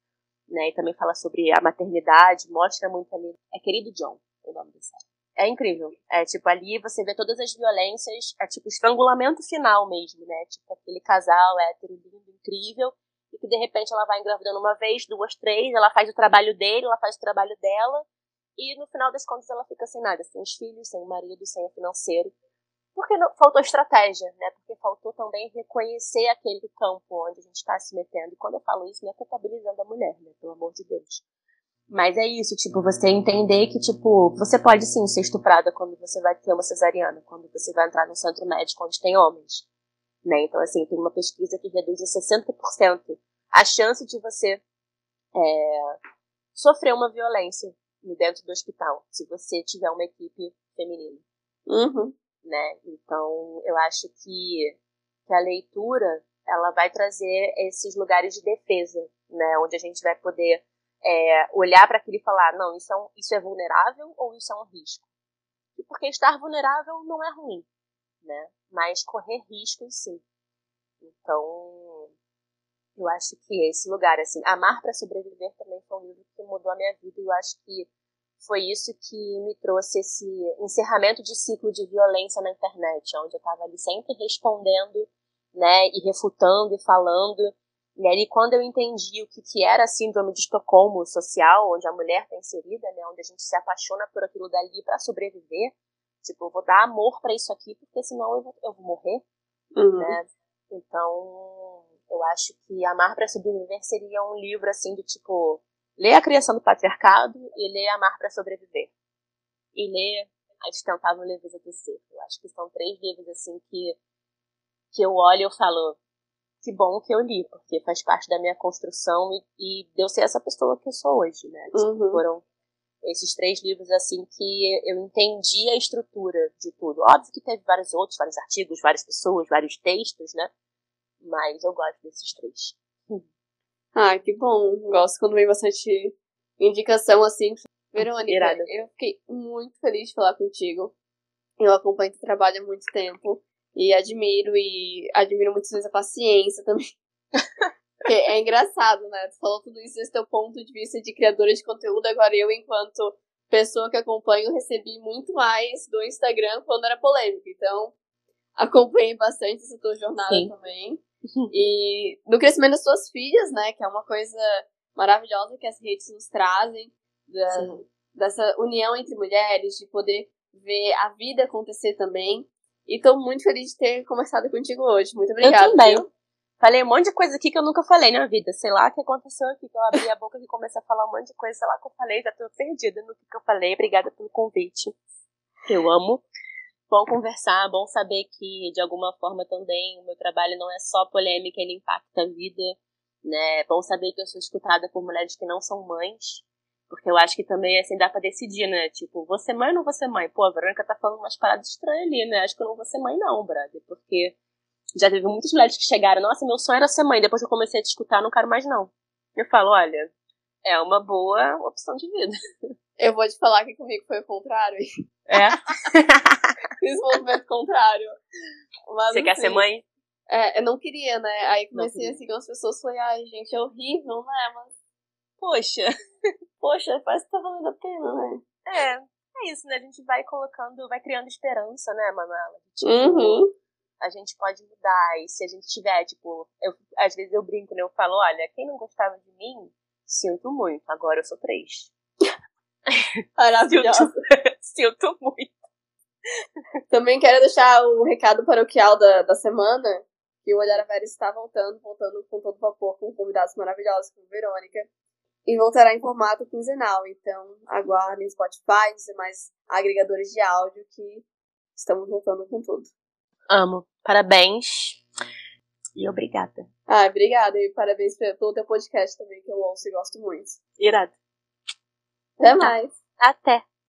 Né? E também fala sobre a maternidade, mostra muito ali. É Querido John, o nome da série. É incrível. É tipo, ali você vê todas as violências, é tipo estrangulamento final mesmo, né? Tipo, aquele casal hétero lindo, incrível, e que de repente ela vai engravidando uma vez, duas, três, ela faz o trabalho dele, ela faz o trabalho dela, e no final das contas ela fica sem nada, sem os filhos, sem o marido, sem o financeiro. Porque não, faltou estratégia, né? Porque faltou também reconhecer aquele campo onde a gente está se metendo. E quando eu falo isso, não é culpabilizando a mulher, né? Pelo amor de Deus. Mas é isso, tipo, você entender que, tipo, você pode sim ser estuprada quando você vai ter uma cesariana, quando você vai entrar num centro médico onde tem homens. Né? Então, assim, tem uma pesquisa que reduz em 60% a chance de você é, sofrer uma violência dentro do hospital, se você tiver uma equipe feminina. Uhum né? Então, eu acho que, que a leitura ela vai trazer esses lugares de defesa, né? Onde a gente vai poder é, olhar para aquilo e falar, não, isso é, um, isso é vulnerável ou isso é um risco? Porque estar vulnerável não é ruim, né? Mas correr riscos, sim. Então, eu acho que esse lugar, assim, Amar para Sobreviver também foi um livro que mudou a minha vida e eu acho que foi isso que me trouxe esse encerramento de ciclo de violência na internet, onde eu estava ali sempre respondendo, né, e refutando e falando. E aí, quando eu entendi o que, que era a síndrome de Estocolmo social, onde a mulher está inserida, né, onde a gente se apaixona por aquilo dali para sobreviver, tipo, eu vou dar amor para isso aqui, porque senão eu vou, eu vou morrer, uhum. né? Então, eu acho que Amar para Sobreviver seria um livro, assim, de tipo, Lê A Criação do Patriarcado e lê Amar para Sobreviver. E lê A Destentável Leveza do Ser. Eu acho que são três livros assim que, que eu olho e eu falo que bom que eu li, porque faz parte da minha construção e, e deu ser essa pessoa que eu sou hoje, né? Tipo, uhum. Foram esses três livros assim que eu entendi a estrutura de tudo. Óbvio que teve vários outros, vários artigos, várias pessoas, vários textos, né? Mas eu gosto desses três. Ah, que bom. Gosto quando vem bastante indicação assim. Verônica, Irada. eu fiquei muito feliz de falar contigo. Eu acompanho teu trabalho há muito tempo e admiro e admiro vezes a paciência também. Porque é engraçado, né? Tu falou tudo isso desse teu ponto de vista de criadora de conteúdo, agora eu, enquanto pessoa que acompanho, recebi muito mais do Instagram quando era polêmica. Então, acompanhei bastante essa tua jornada Sim. também. E no crescimento das suas filhas, né? Que é uma coisa maravilhosa que as redes nos trazem, da, dessa união entre mulheres, de poder ver a vida acontecer também. E tô muito feliz de ter conversado contigo hoje. Muito obrigada. Eu também. viu? Falei um monte de coisa aqui que eu nunca falei na vida. Sei lá o que aconteceu aqui, que eu abri a boca e comecei a falar um monte de coisa, sei lá o que eu falei, já tô perdida no que, eu falei. Obrigada pelo convite. Eu amo. Bom conversar, bom saber que de alguma forma também o meu trabalho não é só polêmica, ele impacta a vida, né? Bom saber que eu sou escutada por mulheres que não são mães, porque eu acho que também assim dá pra decidir, né? Tipo, vou ser mãe ou não vou ser mãe? Pô, a Verônica tá falando umas paradas estranhas ali, né? Acho que eu não vou ser mãe não, brother, porque já teve muitas mulheres que chegaram, nossa, meu sonho era ser mãe, depois que eu comecei a te escutar, não quero mais não. Eu falo, olha, é uma boa opção de vida. Eu vou te falar que comigo foi o contrário. É? Fiz o movimento contrário. Mas, Você quer assim, ser mãe? É, eu não queria, né? Aí comecei a seguir umas pessoas e falei, ai, gente, é horrível, né? Mas, Poxa. poxa, parece que tá valendo a pena, né? É, é isso, né? A gente vai colocando, vai criando esperança, né, Manuela? Tipo, Uhum. A gente pode mudar. E se a gente tiver, tipo, eu, às vezes eu brinco, né? Eu falo, olha, quem não gostava de mim, sinto muito, agora eu sou três. Maravilhosa. Sinto muito. Também quero deixar o recado paroquial da, da semana, que o Olhar a Vera está voltando, voltando com todo vapor, com convidados maravilhosos, como Verônica, e voltará em formato quinzenal. Então, aguardem Spotify e demais agregadores de áudio que estamos voltando com tudo. Amo. Parabéns. E obrigada. Ah, obrigada. E parabéns pelo teu podcast também, que eu ouço e gosto muito. Irado. Até mais. Até.